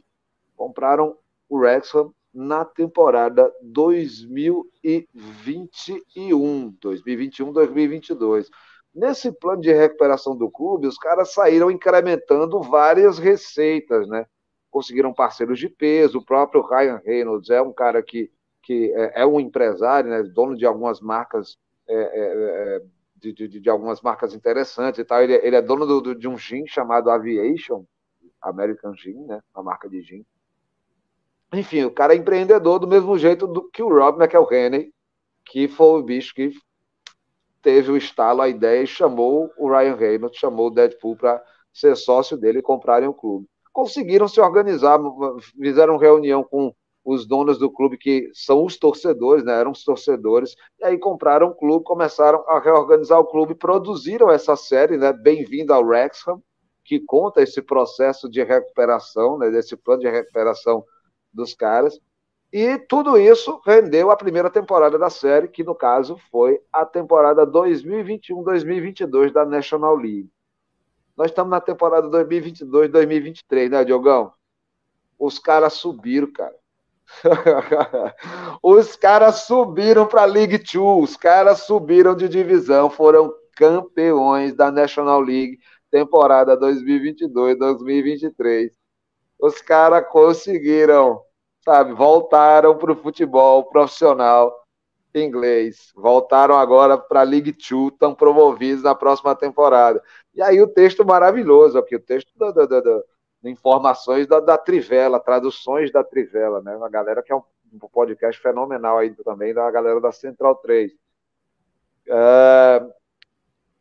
Compraram o Wrexham na temporada 2021, 2021, 2022. Nesse plano de recuperação do clube, os caras saíram incrementando várias receitas, né? Conseguiram parceiros de peso, o próprio Ryan Reynolds é um cara que, que é, é um empresário, né? dono de algumas marcas é, é, é de, de, de, algumas marcas interessantes e tal. Ele, ele é dono do, do, de um gin chamado Aviation, American Gin, né? Uma marca de gin. Enfim, o cara é empreendedor do mesmo jeito do que o Rob McElhenney, que foi o bicho que teve o estalo, a ideia e chamou o Ryan Reynolds, chamou o Deadpool para ser sócio dele e comprarem o clube. Conseguiram se organizar, fizeram reunião com os donos do clube, que são os torcedores, né, eram os torcedores, e aí compraram o clube, começaram a reorganizar o clube, produziram essa série, né, Bem-vindo ao Wrexham, que conta esse processo de recuperação, né, desse plano de recuperação dos caras, e tudo isso rendeu a primeira temporada da série, que no caso foi a temporada 2021-2022 da National League. Nós estamos na temporada 2022-2023, né, Diogão? Os caras subiram, cara. os caras subiram para a League Two, os caras subiram de divisão, foram campeões da National League temporada 2022-2023. Os caras conseguiram, sabe, voltaram para o futebol profissional inglês. Voltaram agora para a League Two, estão promovidos na próxima temporada. E aí o texto maravilhoso aqui, o texto da, da, da, da informações da, da, Trivela, traduções da Trivela, né? Uma galera que é um, um podcast fenomenal aí também, da galera da Central 3. Uh,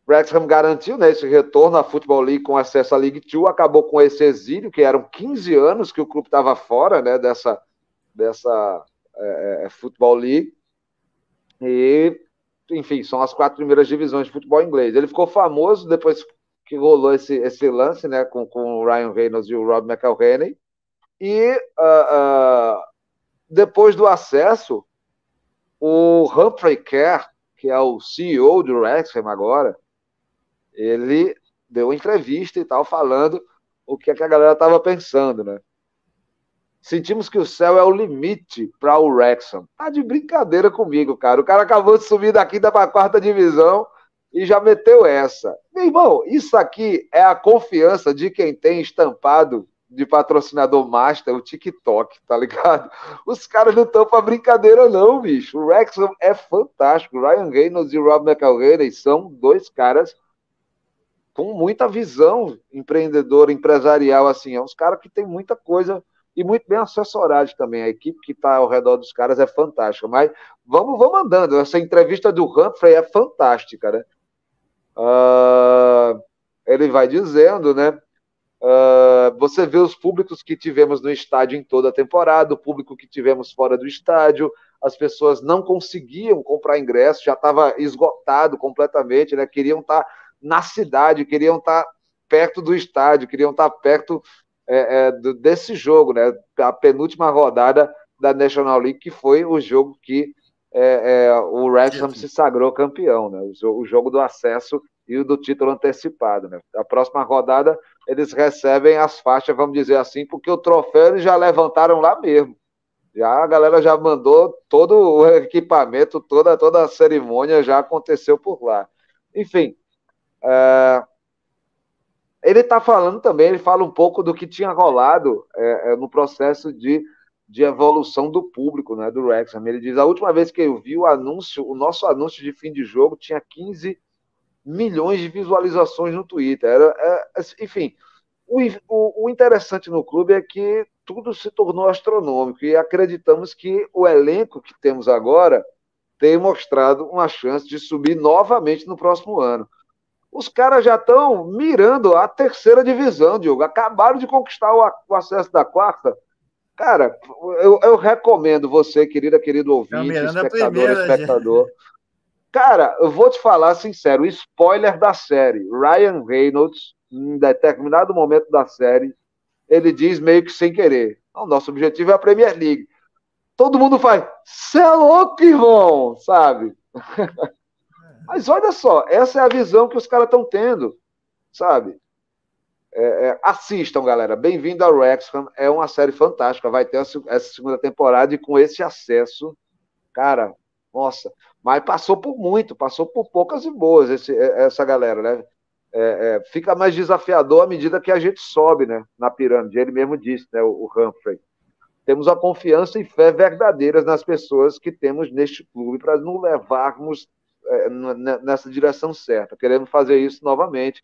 Wrexham garantiu né, esse retorno à Futebol League com acesso à League Two, acabou com esse exílio, que eram 15 anos que o clube estava fora né, dessa, dessa é, é, Futebol League. E, enfim, são as quatro primeiras divisões de futebol inglês. Ele ficou famoso depois que rolou esse, esse lance né, com, com o Ryan Reynolds e o Rob McElhenney. E uh, uh, depois do acesso, o Humphrey Kerr, que é o CEO do Wrexham agora, ele deu entrevista e tal, falando o que, é que a galera estava pensando, né? Sentimos que o céu é o limite para o Wrexham. Tá de brincadeira comigo, cara. O cara acabou de subir da quinta para a quarta divisão e já meteu essa. Meu irmão, isso aqui é a confiança de quem tem estampado de patrocinador master o TikTok, tá ligado? Os caras não estão para brincadeira, não, bicho. O Wrexham é fantástico. Ryan Reynolds e Rob McElhenney são dois caras com muita visão empreendedora, empresarial, assim. É uns caras que tem muita coisa e muito bem assessorados também. A equipe que está ao redor dos caras é fantástica. Mas vamos, vamos andando. Essa entrevista do Humphrey é fantástica, né? Uh, ele vai dizendo, né? Uh, você vê os públicos que tivemos no estádio em toda a temporada, o público que tivemos fora do estádio, as pessoas não conseguiam comprar ingresso, já estava esgotado completamente, né? Queriam estar tá na cidade, queriam estar perto do estádio, queriam estar perto é, é, desse jogo, né? A penúltima rodada da National League, que foi o jogo que é, é o Wrexham se sagrou campeão, né? O, o, jogo do acesso e o do título antecipado, né? A próxima rodada eles recebem as faixas, vamos dizer assim, porque o troféu eles já levantaram lá mesmo. Já a galera já mandou todo o equipamento, toda toda a cerimônia já aconteceu por lá. Enfim, é, ele está falando também, ele fala um pouco do que tinha rolado é, é, no processo de, de evolução do público, né, do Wrexham. Ele diz, a última vez que eu vi o anúncio, o nosso anúncio de fim de jogo tinha 15 milhões de visualizações no Twitter. Era, é, enfim, o, o, o interessante no clube é que tudo se tornou astronômico e acreditamos que o elenco que temos agora tem mostrado uma chance de subir novamente no próximo ano os caras já estão mirando a terceira divisão, Diogo. Acabaram de conquistar o, o acesso da quarta. Cara, eu, eu, recomendo você, querida, querido ouvinte, espectador, primeira, espectador. Já. Cara, eu vou te falar sincero, spoiler da série. Ryan Reynolds, em determinado momento da série, ele diz meio que sem querer. O nosso objetivo é a Premier League. Todo mundo faz, cê é louco, irmão, sabe? Mas olha só, essa é a visão que os caras estão tendo, sabe? É, é, assistam, galera. Bem-vindo ao Wrexham. É uma série fantástica. Vai ter essa segunda temporada e com esse acesso, cara, nossa. Mas passou por muito, passou por poucas e boas esse, é, essa galera, né? É, é, fica mais desafiador à medida que a gente sobe, né? Na pirâmide. Ele mesmo disse, né? O, o Humphrey. Temos a confiança e fé verdadeiras nas pessoas que temos neste clube para nos levarmos é, nessa direção certa. Queremos fazer isso novamente.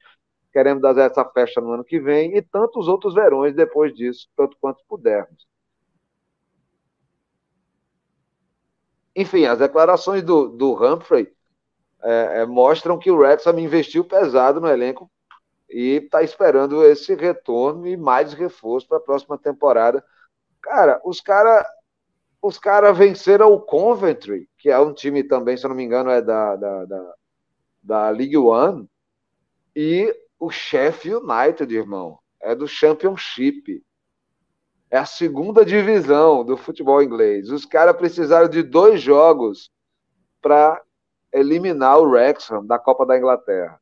Queremos dar essa festa no ano que vem e tantos outros verões depois disso, tanto quanto pudermos. Enfim, as declarações do, do Humphrey é, é, mostram que o Wrexham investiu pesado no elenco e está esperando esse retorno e mais reforço para a próxima temporada. Cara, os caras os caras venceram o Coventry, que é um time também, se eu não me engano, é da, da, da, da League One, e o Sheffield United, irmão, é do Championship. É a segunda divisão do futebol inglês. Os caras precisaram de dois jogos para eliminar o Wrexham da Copa da Inglaterra.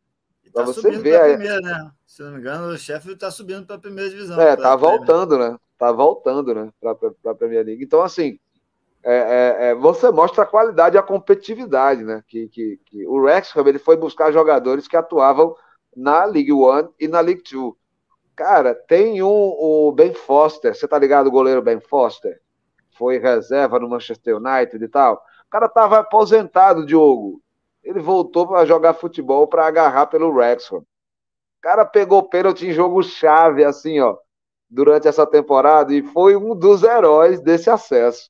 Para tá você ver. Aí... Primeira, né? Se não me engano, o Sheffield está subindo para a primeira divisão. É, tá voltando, né? Tá voltando, né? Para a Premier League. Então, assim, é, é, é, você mostra a qualidade e a competitividade, né? Que, que, que o Wrexham ele foi buscar jogadores que atuavam na League One e na League Two. Cara, tem um, o Ben Foster, você tá ligado o goleiro Ben Foster? Foi reserva no Manchester United e tal. O cara tava aposentado, Diogo. Ele voltou para jogar futebol para agarrar pelo Wrexham. O cara pegou pênalti em jogo chave, assim, ó, durante essa temporada e foi um dos heróis desse acesso.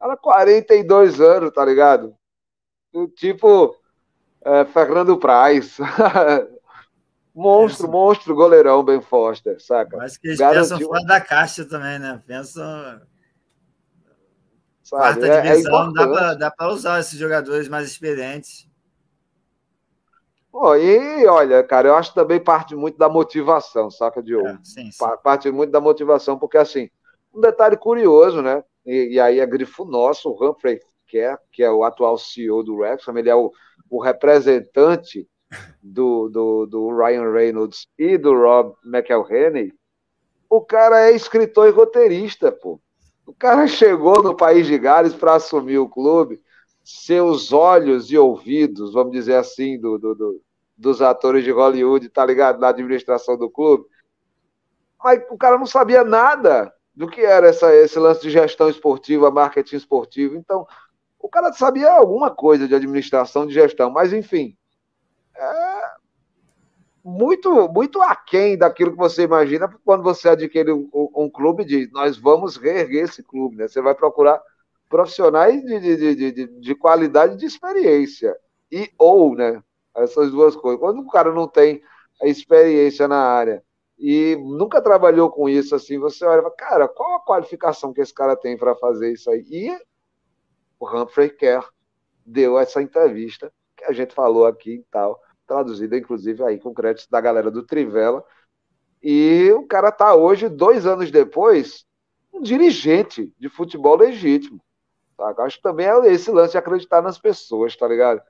Cara, 42 anos, tá ligado? Tipo, é, Fernando Praz. monstro, é, monstro, goleirão, Ben Foster, saca? Mas que eles Garantiu... pensam fora da caixa também, né? Pensam. Sabe? Quarta é, é divisão, é dá para usar esses jogadores mais experientes. Pô, e olha, cara, eu acho que também parte muito da motivação, saca, Diogo? É, sim, sim. Parte muito da motivação, porque assim, um detalhe curioso, né? E, e aí é grifo nosso, o Humphrey Kerr, que é o atual CEO do Wrexham, ele é o, o representante do, do, do Ryan Reynolds e do Rob McElhenney. O cara é escritor e roteirista, pô. O cara chegou no país de Gales para assumir o clube, seus olhos e ouvidos, vamos dizer assim, do, do, do, dos atores de Hollywood, tá ligado? Na administração do clube. Mas o cara não sabia nada do que era essa, esse lance de gestão esportiva, marketing esportivo. Então, o cara sabia alguma coisa de administração, de gestão, mas enfim. É muito, muito aquém daquilo que você imagina quando você adquire um, um clube de nós vamos reerguer esse clube, né? Você vai procurar profissionais de, de, de, de, de qualidade de experiência. E ou, né? Essas duas coisas. Quando o cara não tem a experiência na área e nunca trabalhou com isso assim, você olha e fala, cara, qual a qualificação que esse cara tem para fazer isso aí? E o Humphrey Kerr deu essa entrevista que a gente falou aqui e tal, traduzida inclusive aí com créditos da galera do Trivela. E o cara tá hoje, dois anos depois, um dirigente de futebol legítimo. Tá? Acho que também é esse lance de acreditar nas pessoas, tá ligado?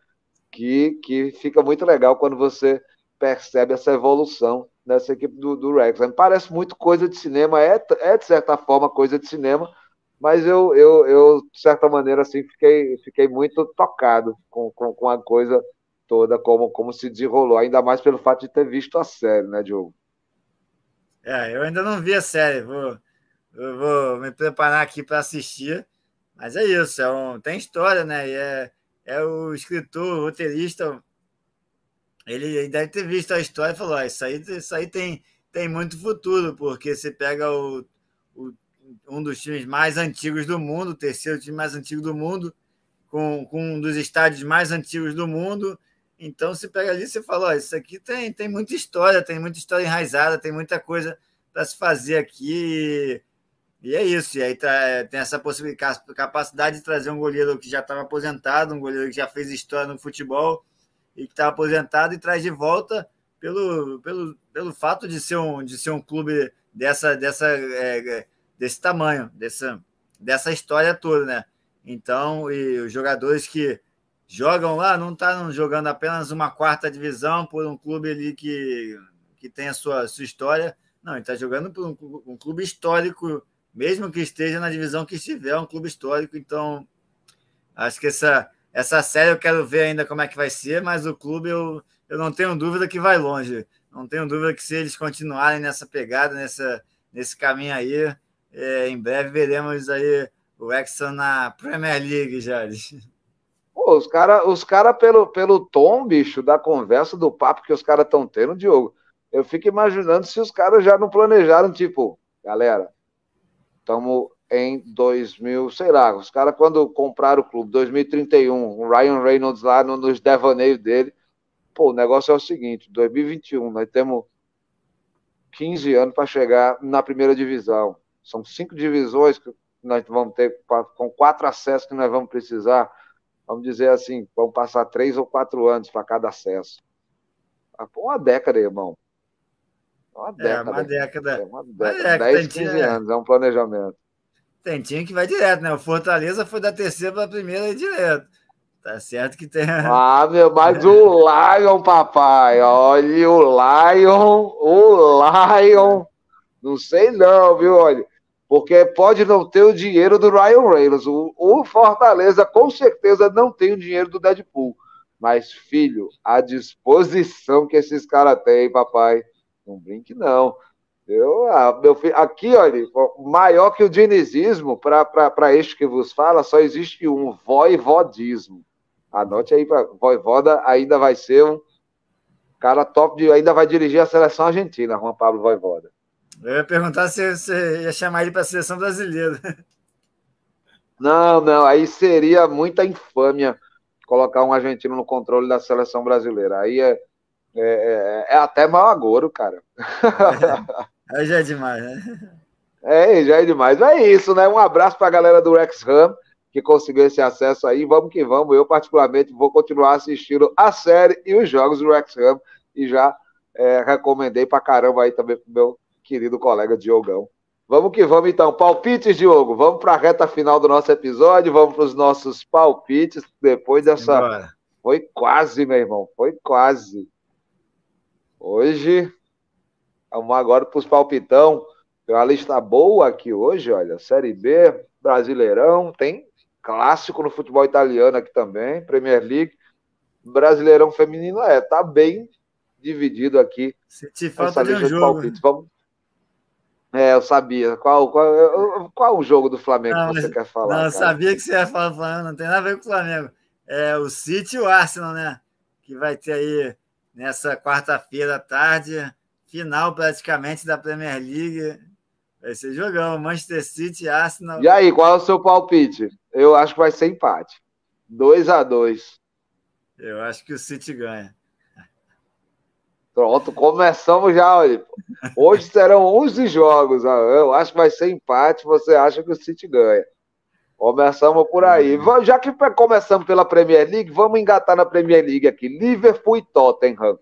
Que, que fica muito legal quando você percebe essa evolução nessa equipe do, do Rex. Parece muito coisa de cinema, é, é de certa forma coisa de cinema, mas eu, eu, eu de certa maneira, assim, fiquei, fiquei muito tocado com, com, com a coisa toda, como, como se desenrolou, ainda mais pelo fato de ter visto a série, né, Diogo? É, eu ainda não vi a série, vou, vou me preparar aqui para assistir. Mas é isso, é um, tem história, né? E é, é o escritor, o roteirista. Ele deve ter visto a história e falou: ah, isso aí, isso aí tem, tem muito futuro, porque você pega o, o, um dos times mais antigos do mundo, o terceiro time mais antigo do mundo, com, com um dos estádios mais antigos do mundo. Então, você pega ali você fala: isso aqui tem, tem muita história, tem muita história enraizada, tem muita coisa para se fazer aqui. E é isso. E aí tá, tem essa possibilidade, capacidade de trazer um goleiro que já estava aposentado, um goleiro que já fez história no futebol e que está aposentado e traz de volta pelo, pelo, pelo fato de ser um, de ser um clube dessa, dessa, é, desse tamanho, dessa, dessa história toda, né? Então, e os jogadores que jogam lá não estão tá jogando apenas uma quarta divisão por um clube ali que, que tem a sua, sua história. Não, ele está jogando por um, um clube histórico mesmo que esteja na divisão que estiver, é um clube histórico. Então, acho que essa, essa série eu quero ver ainda como é que vai ser, mas o clube eu, eu não tenho dúvida que vai longe. Não tenho dúvida que se eles continuarem nessa pegada, nessa, nesse caminho aí, é, em breve veremos aí o Exxon na Premier League, Jales. Pô, os caras, os cara, pelo, pelo tom, bicho, da conversa, do papo que os caras estão tendo, Diogo, eu fico imaginando se os caras já não planejaram, tipo, galera, Estamos em 2000, sei lá, os caras quando compraram o clube, 2031, o Ryan Reynolds lá no, nos devaneios dele, pô, o negócio é o seguinte, 2021, nós temos 15 anos para chegar na primeira divisão. São cinco divisões que nós vamos ter, com quatro acessos que nós vamos precisar. Vamos dizer assim, vamos passar três ou quatro anos para cada acesso. Ah, uma década, irmão. Uma década. É, uma década. É uma década. 10, 15 anos, é um planejamento. Tem time que vai direto, né? O Fortaleza foi da terceira para a primeira e direto. Tá certo que tem. Ah, meu, mas o Lion, papai. Olha o Lion, o Lion. Não sei não, viu? Olha. Porque pode não ter o dinheiro do Ryan Reynolds. O, o Fortaleza com certeza não tem o dinheiro do Deadpool. Mas, filho, a disposição que esses caras têm, papai. Não brinque, não. Eu, ah, meu filho, aqui, olha, maior que o dinizismo, para este que vos fala, só existe um voivodismo. Anote aí, pra, voivoda ainda vai ser um cara top, de, ainda vai dirigir a seleção argentina, Juan Pablo Voivoda. Eu ia perguntar se você ia chamar ele para a seleção brasileira. Não, não, aí seria muita infâmia colocar um argentino no controle da seleção brasileira. Aí é, é, é, é até mau agouro, cara. Aí já é demais, né? É, já é demais. É isso, né? Um abraço para a galera do Wrexham que conseguiu esse acesso aí. Vamos que vamos. Eu, particularmente, vou continuar assistindo a série e os jogos do Wrexham e já é, recomendei para caramba aí também pro meu querido colega Diogão. Vamos que vamos, então. Palpites, Diogo. Vamos para a reta final do nosso episódio. Vamos para os nossos palpites depois dessa. Foi quase, meu irmão. Foi quase. Hoje Vamos agora para os palpitão. Tem uma lista boa aqui hoje, olha. Série B, Brasileirão, tem clássico no futebol italiano aqui também, Premier League. Brasileirão feminino é, tá bem dividido aqui. Se te falta de um jogo. Vamos... É, eu sabia. Qual, qual, qual o jogo do Flamengo não, que você quer falar? Não, eu sabia que você ia falar do Flamengo, não tem nada a ver com o Flamengo. É o City e o Arsenal, né? Que vai ter aí nessa quarta-feira à tarde final praticamente da Premier League. Vai ser jogão, Manchester City, Arsenal. E aí, qual é o seu palpite? Eu acho que vai ser empate. 2 a 2 Eu acho que o City ganha. Pronto, começamos já. Olha. Hoje serão 11 jogos. Eu acho que vai ser empate. Você acha que o City ganha? Começamos por aí. Uhum. Já que começamos pela Premier League, vamos engatar na Premier League aqui. Liverpool e Tottenham.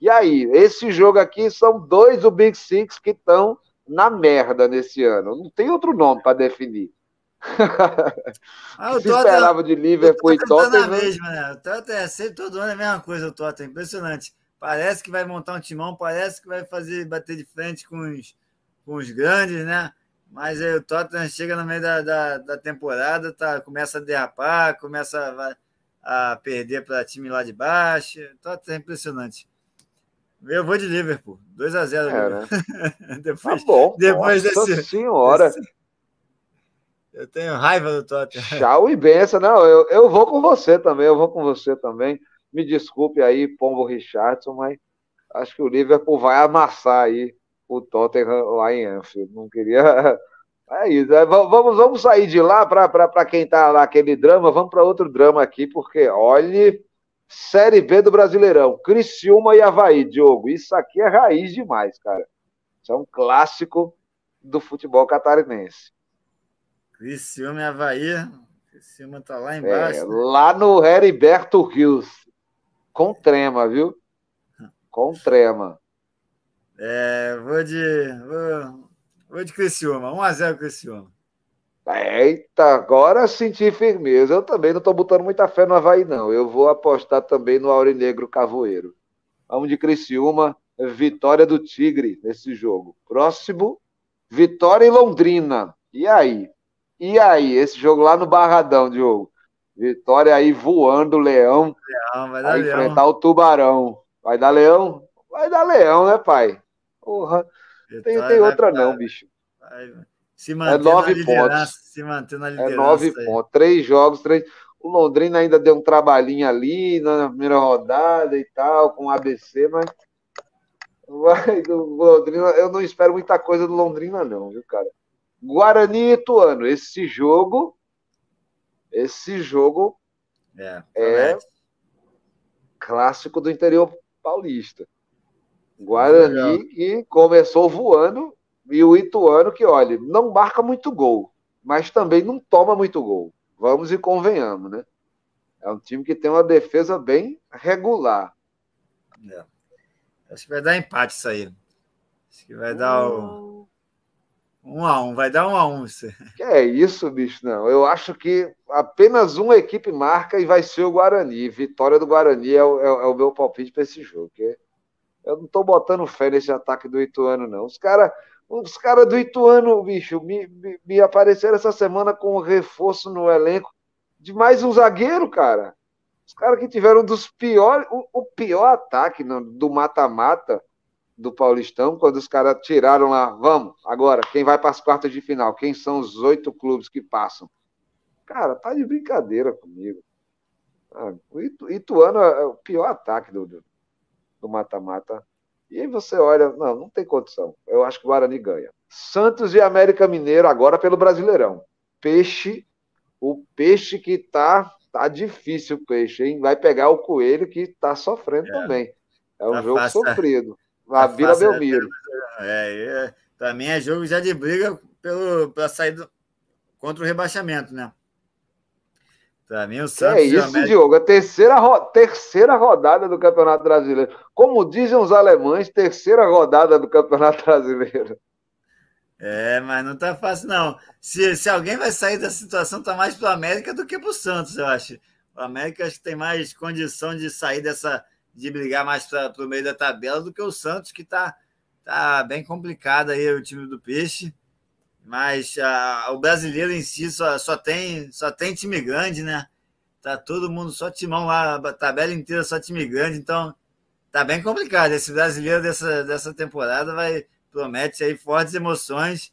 E aí, esse jogo aqui são dois do Big Six que estão na merda nesse ano. Não tem outro nome para definir. Ah, o Se esperava de Liverpool e tá Tottenham. Na mesma, né? O Tottenham é sempre todo ano é a mesma coisa, o Tottenham. Impressionante. Parece que vai montar um timão, parece que vai fazer bater de frente com os, com os grandes, né? Mas aí o Tottenham chega no meio da, da, da temporada, tá, começa a derrapar, começa a, a perder para time lá de baixo. Tottenham é impressionante. Eu vou de Liverpool. 2x0. É, né? depois, tá bom. Depois Nossa desse, senhora. Desse... Eu tenho raiva do Tottenham. Tchau e benção. Não, eu, eu vou com você também. Eu vou com você também. Me desculpe aí, Pombo Richardson, mas acho que o Liverpool vai amassar aí o Tottenham lá em Anfield. Não queria. É isso. É, vamos, vamos sair de lá para quem está lá aquele drama. Vamos para outro drama aqui, porque olhe Série B do Brasileirão, Criciúma e Havaí, Diogo. Isso aqui é raiz demais, cara. Isso é um clássico do futebol catarinense. Criciúma e Havaí. Criciúma tá lá embaixo. É, lá no Heriberto Rios. Com trema, viu? Com trema. É, vou de. Vou, vou de Criciúma. 1x0 Criciúma. Eita, agora senti firmeza. Eu também não estou botando muita fé no Havaí, não. Eu vou apostar também no Aurinegro Cavoeiro. Vamos de Criciúma, vitória do Tigre nesse jogo. Próximo, vitória em Londrina. E aí? E aí? Esse jogo lá no Barradão, Diogo. Vitória aí voando, Leão. Leão, vai dar Leão. enfrentar o Tubarão. Vai dar Leão? Vai dar Leão, né, pai? Porra. Tem, tem outra não, bicho. Vai, se é nove pontos. Se manter na liderança. É nove aí. pontos. Três jogos, três. O Londrina ainda deu um trabalhinho ali na primeira rodada e tal, com o ABC, mas. Vai, do Londrina, eu não espero muita coisa do Londrina, não, viu, cara? Guarani e Ituano. Esse jogo. Esse jogo é, é clássico do interior paulista. Guarani que começou voando e o Ituano, que, olha, não marca muito gol, mas também não toma muito gol. Vamos e convenhamos, né? É um time que tem uma defesa bem regular. É. Acho que vai dar empate isso aí. Acho que vai dar o. Um a um, vai dar um a um. Que é isso, bicho, não. Eu acho que apenas uma equipe marca e vai ser o Guarani. Vitória do Guarani é o, é, é o meu palpite para esse jogo. Que eu não estou botando fé nesse ataque do Ituano, não. Os caras os caras do Ituano, bicho, me, me, me, apareceram essa semana com um reforço no elenco de mais um zagueiro, cara. Os caras que tiveram um dos piores, o, o pior ataque do mata-mata do Paulistão, quando os caras tiraram lá, vamos, agora, quem vai para as quartas de final? Quem são os oito clubes que passam? Cara, tá de brincadeira comigo. Ah, o Itu, Ituano é o pior ataque do mata-mata. E aí você olha, não, não tem condição. Eu acho que o Guarani ganha. Santos e América Mineiro agora pelo Brasileirão. Peixe, o peixe que tá, tá difícil o peixe, hein? Vai pegar o coelho que tá sofrendo é. também. É um tá jogo fácil, sofrido. Na tá Vila fácil, Belmiro. É, é, para mim é jogo já de briga pelo para sair do, contra o rebaixamento, né? Para mim, o Santos. É isso, América... Diogo. A terceira, ro... terceira rodada do Campeonato Brasileiro. Como dizem os alemães, terceira rodada do Campeonato Brasileiro. É, mas não tá fácil, não. Se, se alguém vai sair da situação, tá mais para o América do que para o Santos, eu acho. O América acho que tem mais condição de sair dessa. De brigar mais para o meio da tabela do que o Santos, que tá, tá bem complicado aí o time do Peixe. Mas uh, o brasileiro em si só, só, tem, só tem time grande, né? Tá todo mundo só timão lá, a tabela inteira só time grande, então tá bem complicado. Esse brasileiro dessa, dessa temporada vai promete aí fortes emoções.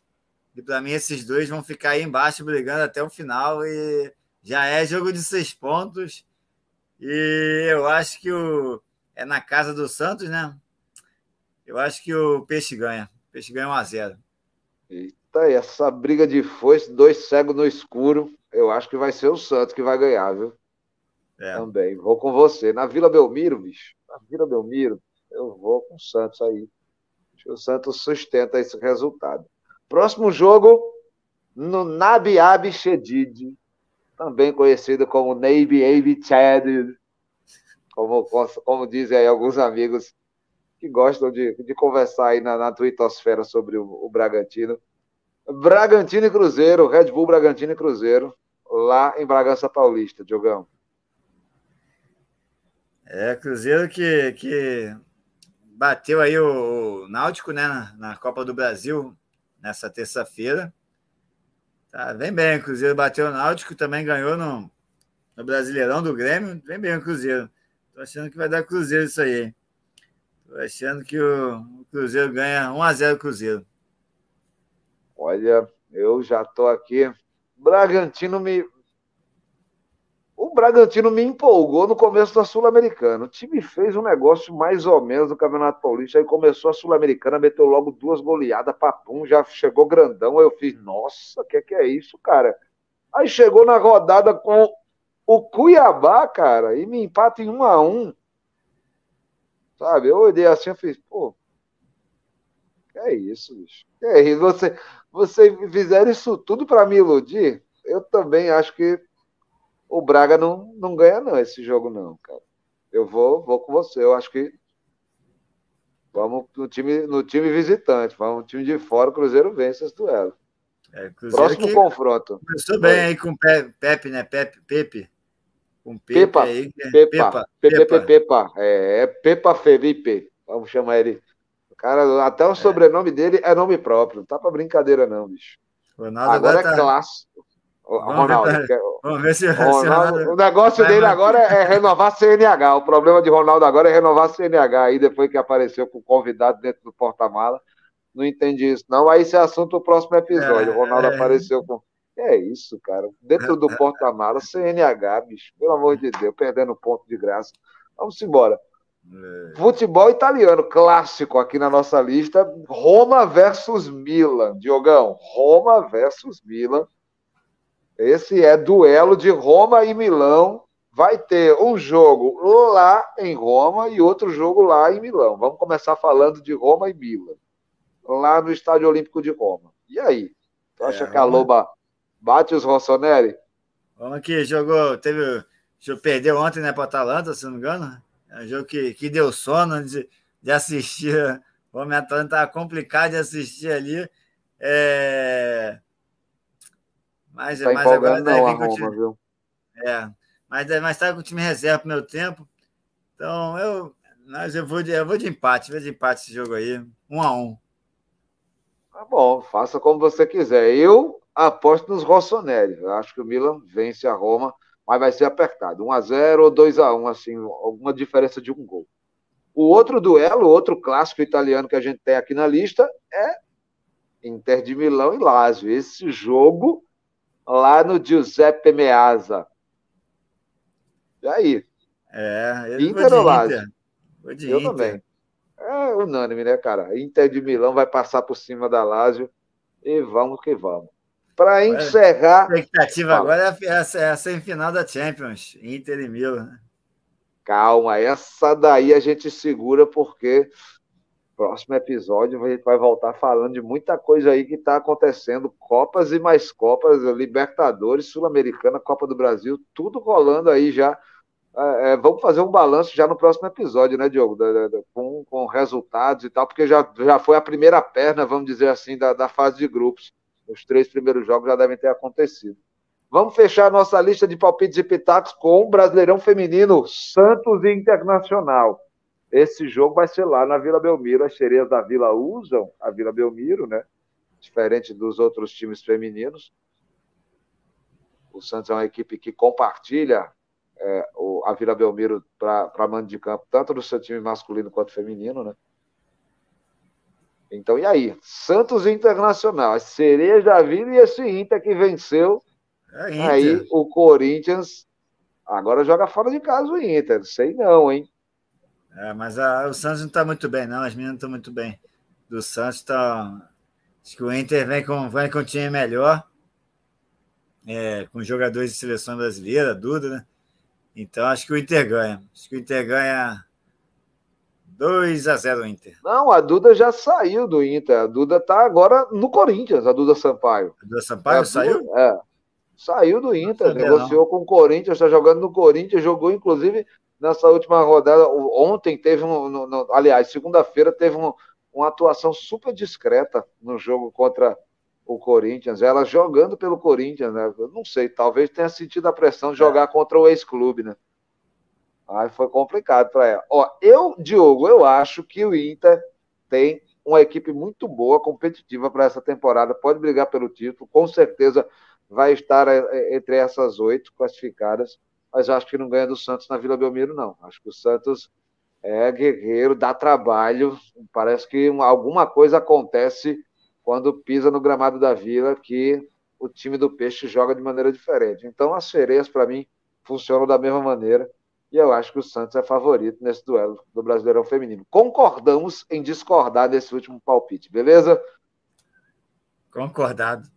E para mim esses dois vão ficar aí embaixo brigando até o final e já é jogo de seis pontos. E eu acho que o é na casa do Santos, né? Eu acho que o Peixe ganha. O Peixe ganha 1 a 0. Tá aí, essa briga de foice, dois cegos no escuro, eu acho que vai ser o Santos que vai ganhar, viu? É. Também. Vou com você. Na Vila Belmiro, bicho. Na Vila Belmiro, eu vou com o Santos aí. Acho que o Santos sustenta esse resultado. Próximo jogo, no Nabiab Shedid, também conhecido como Navy Abe Chad, como, como dizem aí alguns amigos que gostam de, de conversar aí na, na twittosfera sobre o, o Bragantino. Bragantino e Cruzeiro, Red Bull Bragantino e Cruzeiro, lá em Bragança Paulista, Diogão. É, Cruzeiro que, que bateu aí o Náutico, né, na, na Copa do Brasil, nessa terça-feira. Tá, vem bem, o Cruzeiro bateu o Náutico, também ganhou no, no Brasileirão do Grêmio, vem bem o Cruzeiro. Tô achando que vai dar Cruzeiro isso aí. Tô achando que o, Cruzeiro ganha 1x0 Cruzeiro. Olha, eu já estou aqui. Bragantino me. O Bragantino me empolgou no começo da Sul-Americana. O time fez um negócio mais ou menos no Campeonato Paulista. Aí começou a Sul-Americana, meteu logo duas goleadas, papum, já chegou grandão. Aí eu fiz, nossa, o que, que é isso, cara? Aí chegou na rodada com o Cuiabá, cara, e me empata em um a um. Sabe? Eu olhei assim e fiz, pô, é isso, bicho. É isso. Você, você fizeram isso tudo para me iludir? Eu também acho que o Braga não, não ganha, não, esse jogo, não, cara. Eu vou, vou com você. Eu acho que vamos no time, no time visitante, vamos no time de fora, o Cruzeiro vence esse duelo. É, Próximo confronto. Começou bem aí com o Pepe, né? Pepe, Pepe. Com Pepe Pepa. Pepa, Pepa, Pepa. É, é Pepa Felipe. Vamos chamar ele Cara, até o é. sobrenome dele é nome próprio. Não tá pra brincadeira, não, bicho. Ronaldo agora, é tá... clássico. Ronaldo, vamos ver, vamos ver se, Ronaldo, o negócio dele agora é renovar CNH. O problema de Ronaldo agora é renovar CNH. Aí depois que apareceu com o convidado dentro do porta-mala, não entendi isso. Não, aí esse é assunto do próximo episódio. É, o Ronaldo apareceu com. É isso, cara. Dentro do porta-mala, CNH, bicho. Pelo amor de Deus, perdendo ponto de graça. Vamos embora. É. Futebol italiano, clássico aqui na nossa lista. Roma versus Milan. Diogão, Roma versus Milan. Esse é duelo de Roma e Milão. Vai ter um jogo lá em Roma e outro jogo lá em Milão. Vamos começar falando de Roma e Milan. Lá no Estádio Olímpico de Roma. E aí? Tu acha é, que a Loba bate os Rossoneri? Vamos aqui, jogou. Teve. Perdeu ontem, né, para Atalanta, se não me engano. É um jogo que, que deu sono de, de assistir. O Homem Atlanta estava complicado de assistir ali. É... Mas, tá mas agora deve vir com o time. Viu? É, mas mas está com o time reserva para o meu tempo. Então eu, mas eu vou de, eu vou de empate, vou de empate esse jogo aí, um a um. Tá bom, faça como você quiser. Eu aposto nos Rossoneri. Eu acho que o Milan vence a Roma mas vai ser apertado. 1x0 ou 2x1, assim, alguma diferença de um gol. O outro duelo, outro clássico italiano que a gente tem aqui na lista é Inter de Milão e Lazio. Esse jogo lá no Giuseppe Meazza. E aí? É, Inter ou Lazio? Inter. Eu também. É unânime, né, cara? Inter de Milão vai passar por cima da Lazio e vamos que vamos. Para encerrar. A expectativa fala. agora é a, é a semifinal da Champions, Inter e Milan. Calma, essa daí a gente segura porque próximo episódio a gente vai voltar falando de muita coisa aí que está acontecendo, Copas e mais Copas, Libertadores, Sul-Americana, Copa do Brasil, tudo rolando aí já. É, é vamos fazer um balanço já no próximo episódio, né, Diogo? Da, da, com, com resultados e tal, porque já, já foi a primeira perna, vamos dizer assim, da, da fase de grupos. Os três primeiros jogos já devem ter acontecido. Vamos fechar nossa lista de palpites e pitacos com o Brasileirão Feminino Santos e Internacional. Esse jogo vai ser lá na Vila Belmiro. As sereias da Vila usam a Vila Belmiro, né? Diferente dos outros times femininos. O Santos é uma equipe que compartilha é, a Vila Belmiro para mando de campo, tanto do seu time masculino quanto feminino, né? Então, e aí? Santos Internacional, a cereja da vida e esse Inter que venceu. É Inter. Aí o Corinthians agora joga fora de casa o Inter. Sei não, hein? É, mas a, o Santos não está muito bem, não. As meninas estão muito bem. Do Santos está. Acho que o Inter vem com, vem com um time melhor. É, com jogadores de seleção brasileira, Duda, né? Então acho que o Inter ganha. Acho que o Inter ganha 2 a 0 Inter. Não, a Duda já saiu do Inter. A Duda tá agora no Corinthians, a Duda Sampaio. A Duda Sampaio é, saiu? É. Saiu do Inter, negociou não. com o Corinthians, está jogando no Corinthians, jogou inclusive nessa última rodada. Ontem teve um. No, no, aliás, segunda-feira teve um, uma atuação super discreta no jogo contra o Corinthians. Ela jogando pelo Corinthians, né? Eu não sei, talvez tenha sentido a pressão de é. jogar é. contra o ex-clube, né? Aí foi complicado para ela. Ó, eu, Diogo, eu acho que o Inter tem uma equipe muito boa, competitiva para essa temporada, pode brigar pelo título, com certeza vai estar é, é, entre essas oito classificadas, mas acho que não ganha do Santos na Vila Belmiro, não. Acho que o Santos é guerreiro, dá trabalho, parece que alguma coisa acontece quando pisa no gramado da Vila, que o time do Peixe joga de maneira diferente. Então, as sereias, para mim, funcionam da mesma maneira e eu acho que o Santos é favorito nesse duelo do Brasileirão Feminino. Concordamos em discordar desse último palpite, beleza? Concordado.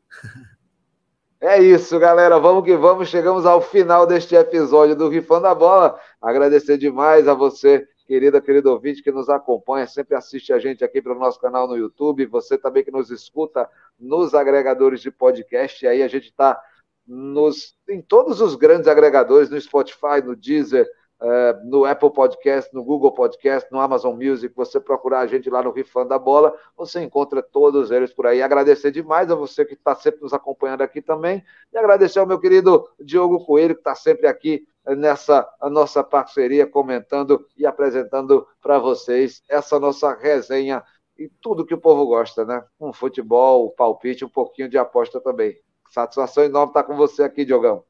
É isso, galera. Vamos que vamos. Chegamos ao final deste episódio do Rifando a Bola. Agradecer demais a você, querida, querido ouvinte, que nos acompanha, sempre assiste a gente aqui pelo nosso canal no YouTube. Você também que nos escuta nos agregadores de podcast. E aí a gente está nos, em todos os grandes agregadores, no Spotify, no Deezer, no Apple Podcast, no Google Podcast, no Amazon Music, você procurar a gente lá no Rifando da Bola, você encontra todos eles por aí. Agradecer demais a você que está sempre nos acompanhando aqui também, e agradecer ao meu querido Diogo Coelho, que está sempre aqui nessa nossa parceria, comentando e apresentando para vocês essa nossa resenha e tudo que o povo gosta, né? Um futebol, palpite, um pouquinho de aposta também. Satisfação enorme estar com você aqui, Diogão.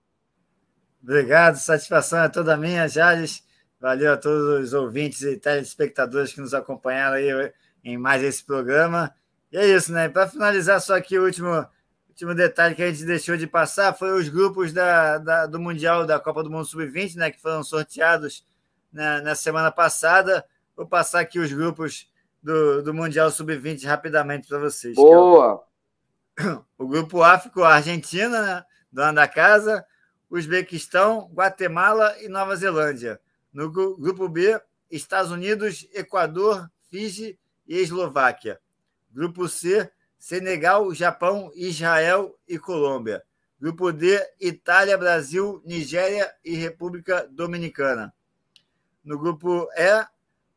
Obrigado, satisfação é toda minha, Jales. Valeu a todos os ouvintes e telespectadores que nos acompanharam aí em mais esse programa. E é isso, né? Para finalizar, só aqui o último, último detalhe que a gente deixou de passar foi os grupos da, da do Mundial da Copa do Mundo Sub-20, né? Que foram sorteados na, na semana passada. Vou passar aqui os grupos do, do Mundial Sub-20 rapidamente para vocês. Boa! É o, o, grupo A ficou a Argentina, né? dona da casa. Uzbequistão, Guatemala e Nova Zelândia. No grupo B, Estados Unidos, Equador, Fiji e Eslováquia. Grupo C, Senegal, Japão, Israel e Colômbia. Grupo D, Itália, Brasil, Nigéria e República Dominicana. No grupo E,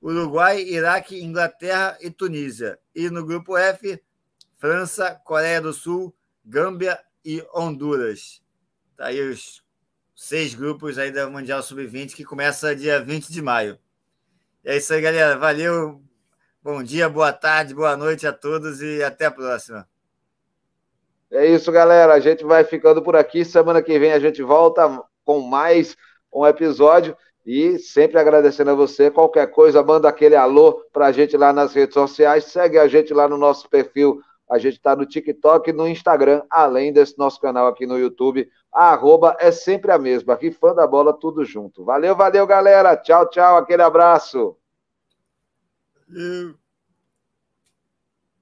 Uruguai, Iraque, Inglaterra e Tunísia. E no grupo F, França, Coreia do Sul, Gâmbia e Honduras. Tá aí os seis grupos aí da Mundial Sub-20, que começa dia 20 de maio. É isso aí, galera. Valeu. Bom dia, boa tarde, boa noite a todos e até a próxima. É isso, galera. A gente vai ficando por aqui. Semana que vem a gente volta com mais um episódio. E sempre agradecendo a você. Qualquer coisa, manda aquele alô para a gente lá nas redes sociais. Segue a gente lá no nosso perfil. A gente está no TikTok e no Instagram, além desse nosso canal aqui no YouTube. A arroba é sempre a mesma. Aqui, fã da bola, tudo junto. Valeu, valeu, galera. Tchau, tchau. Aquele abraço.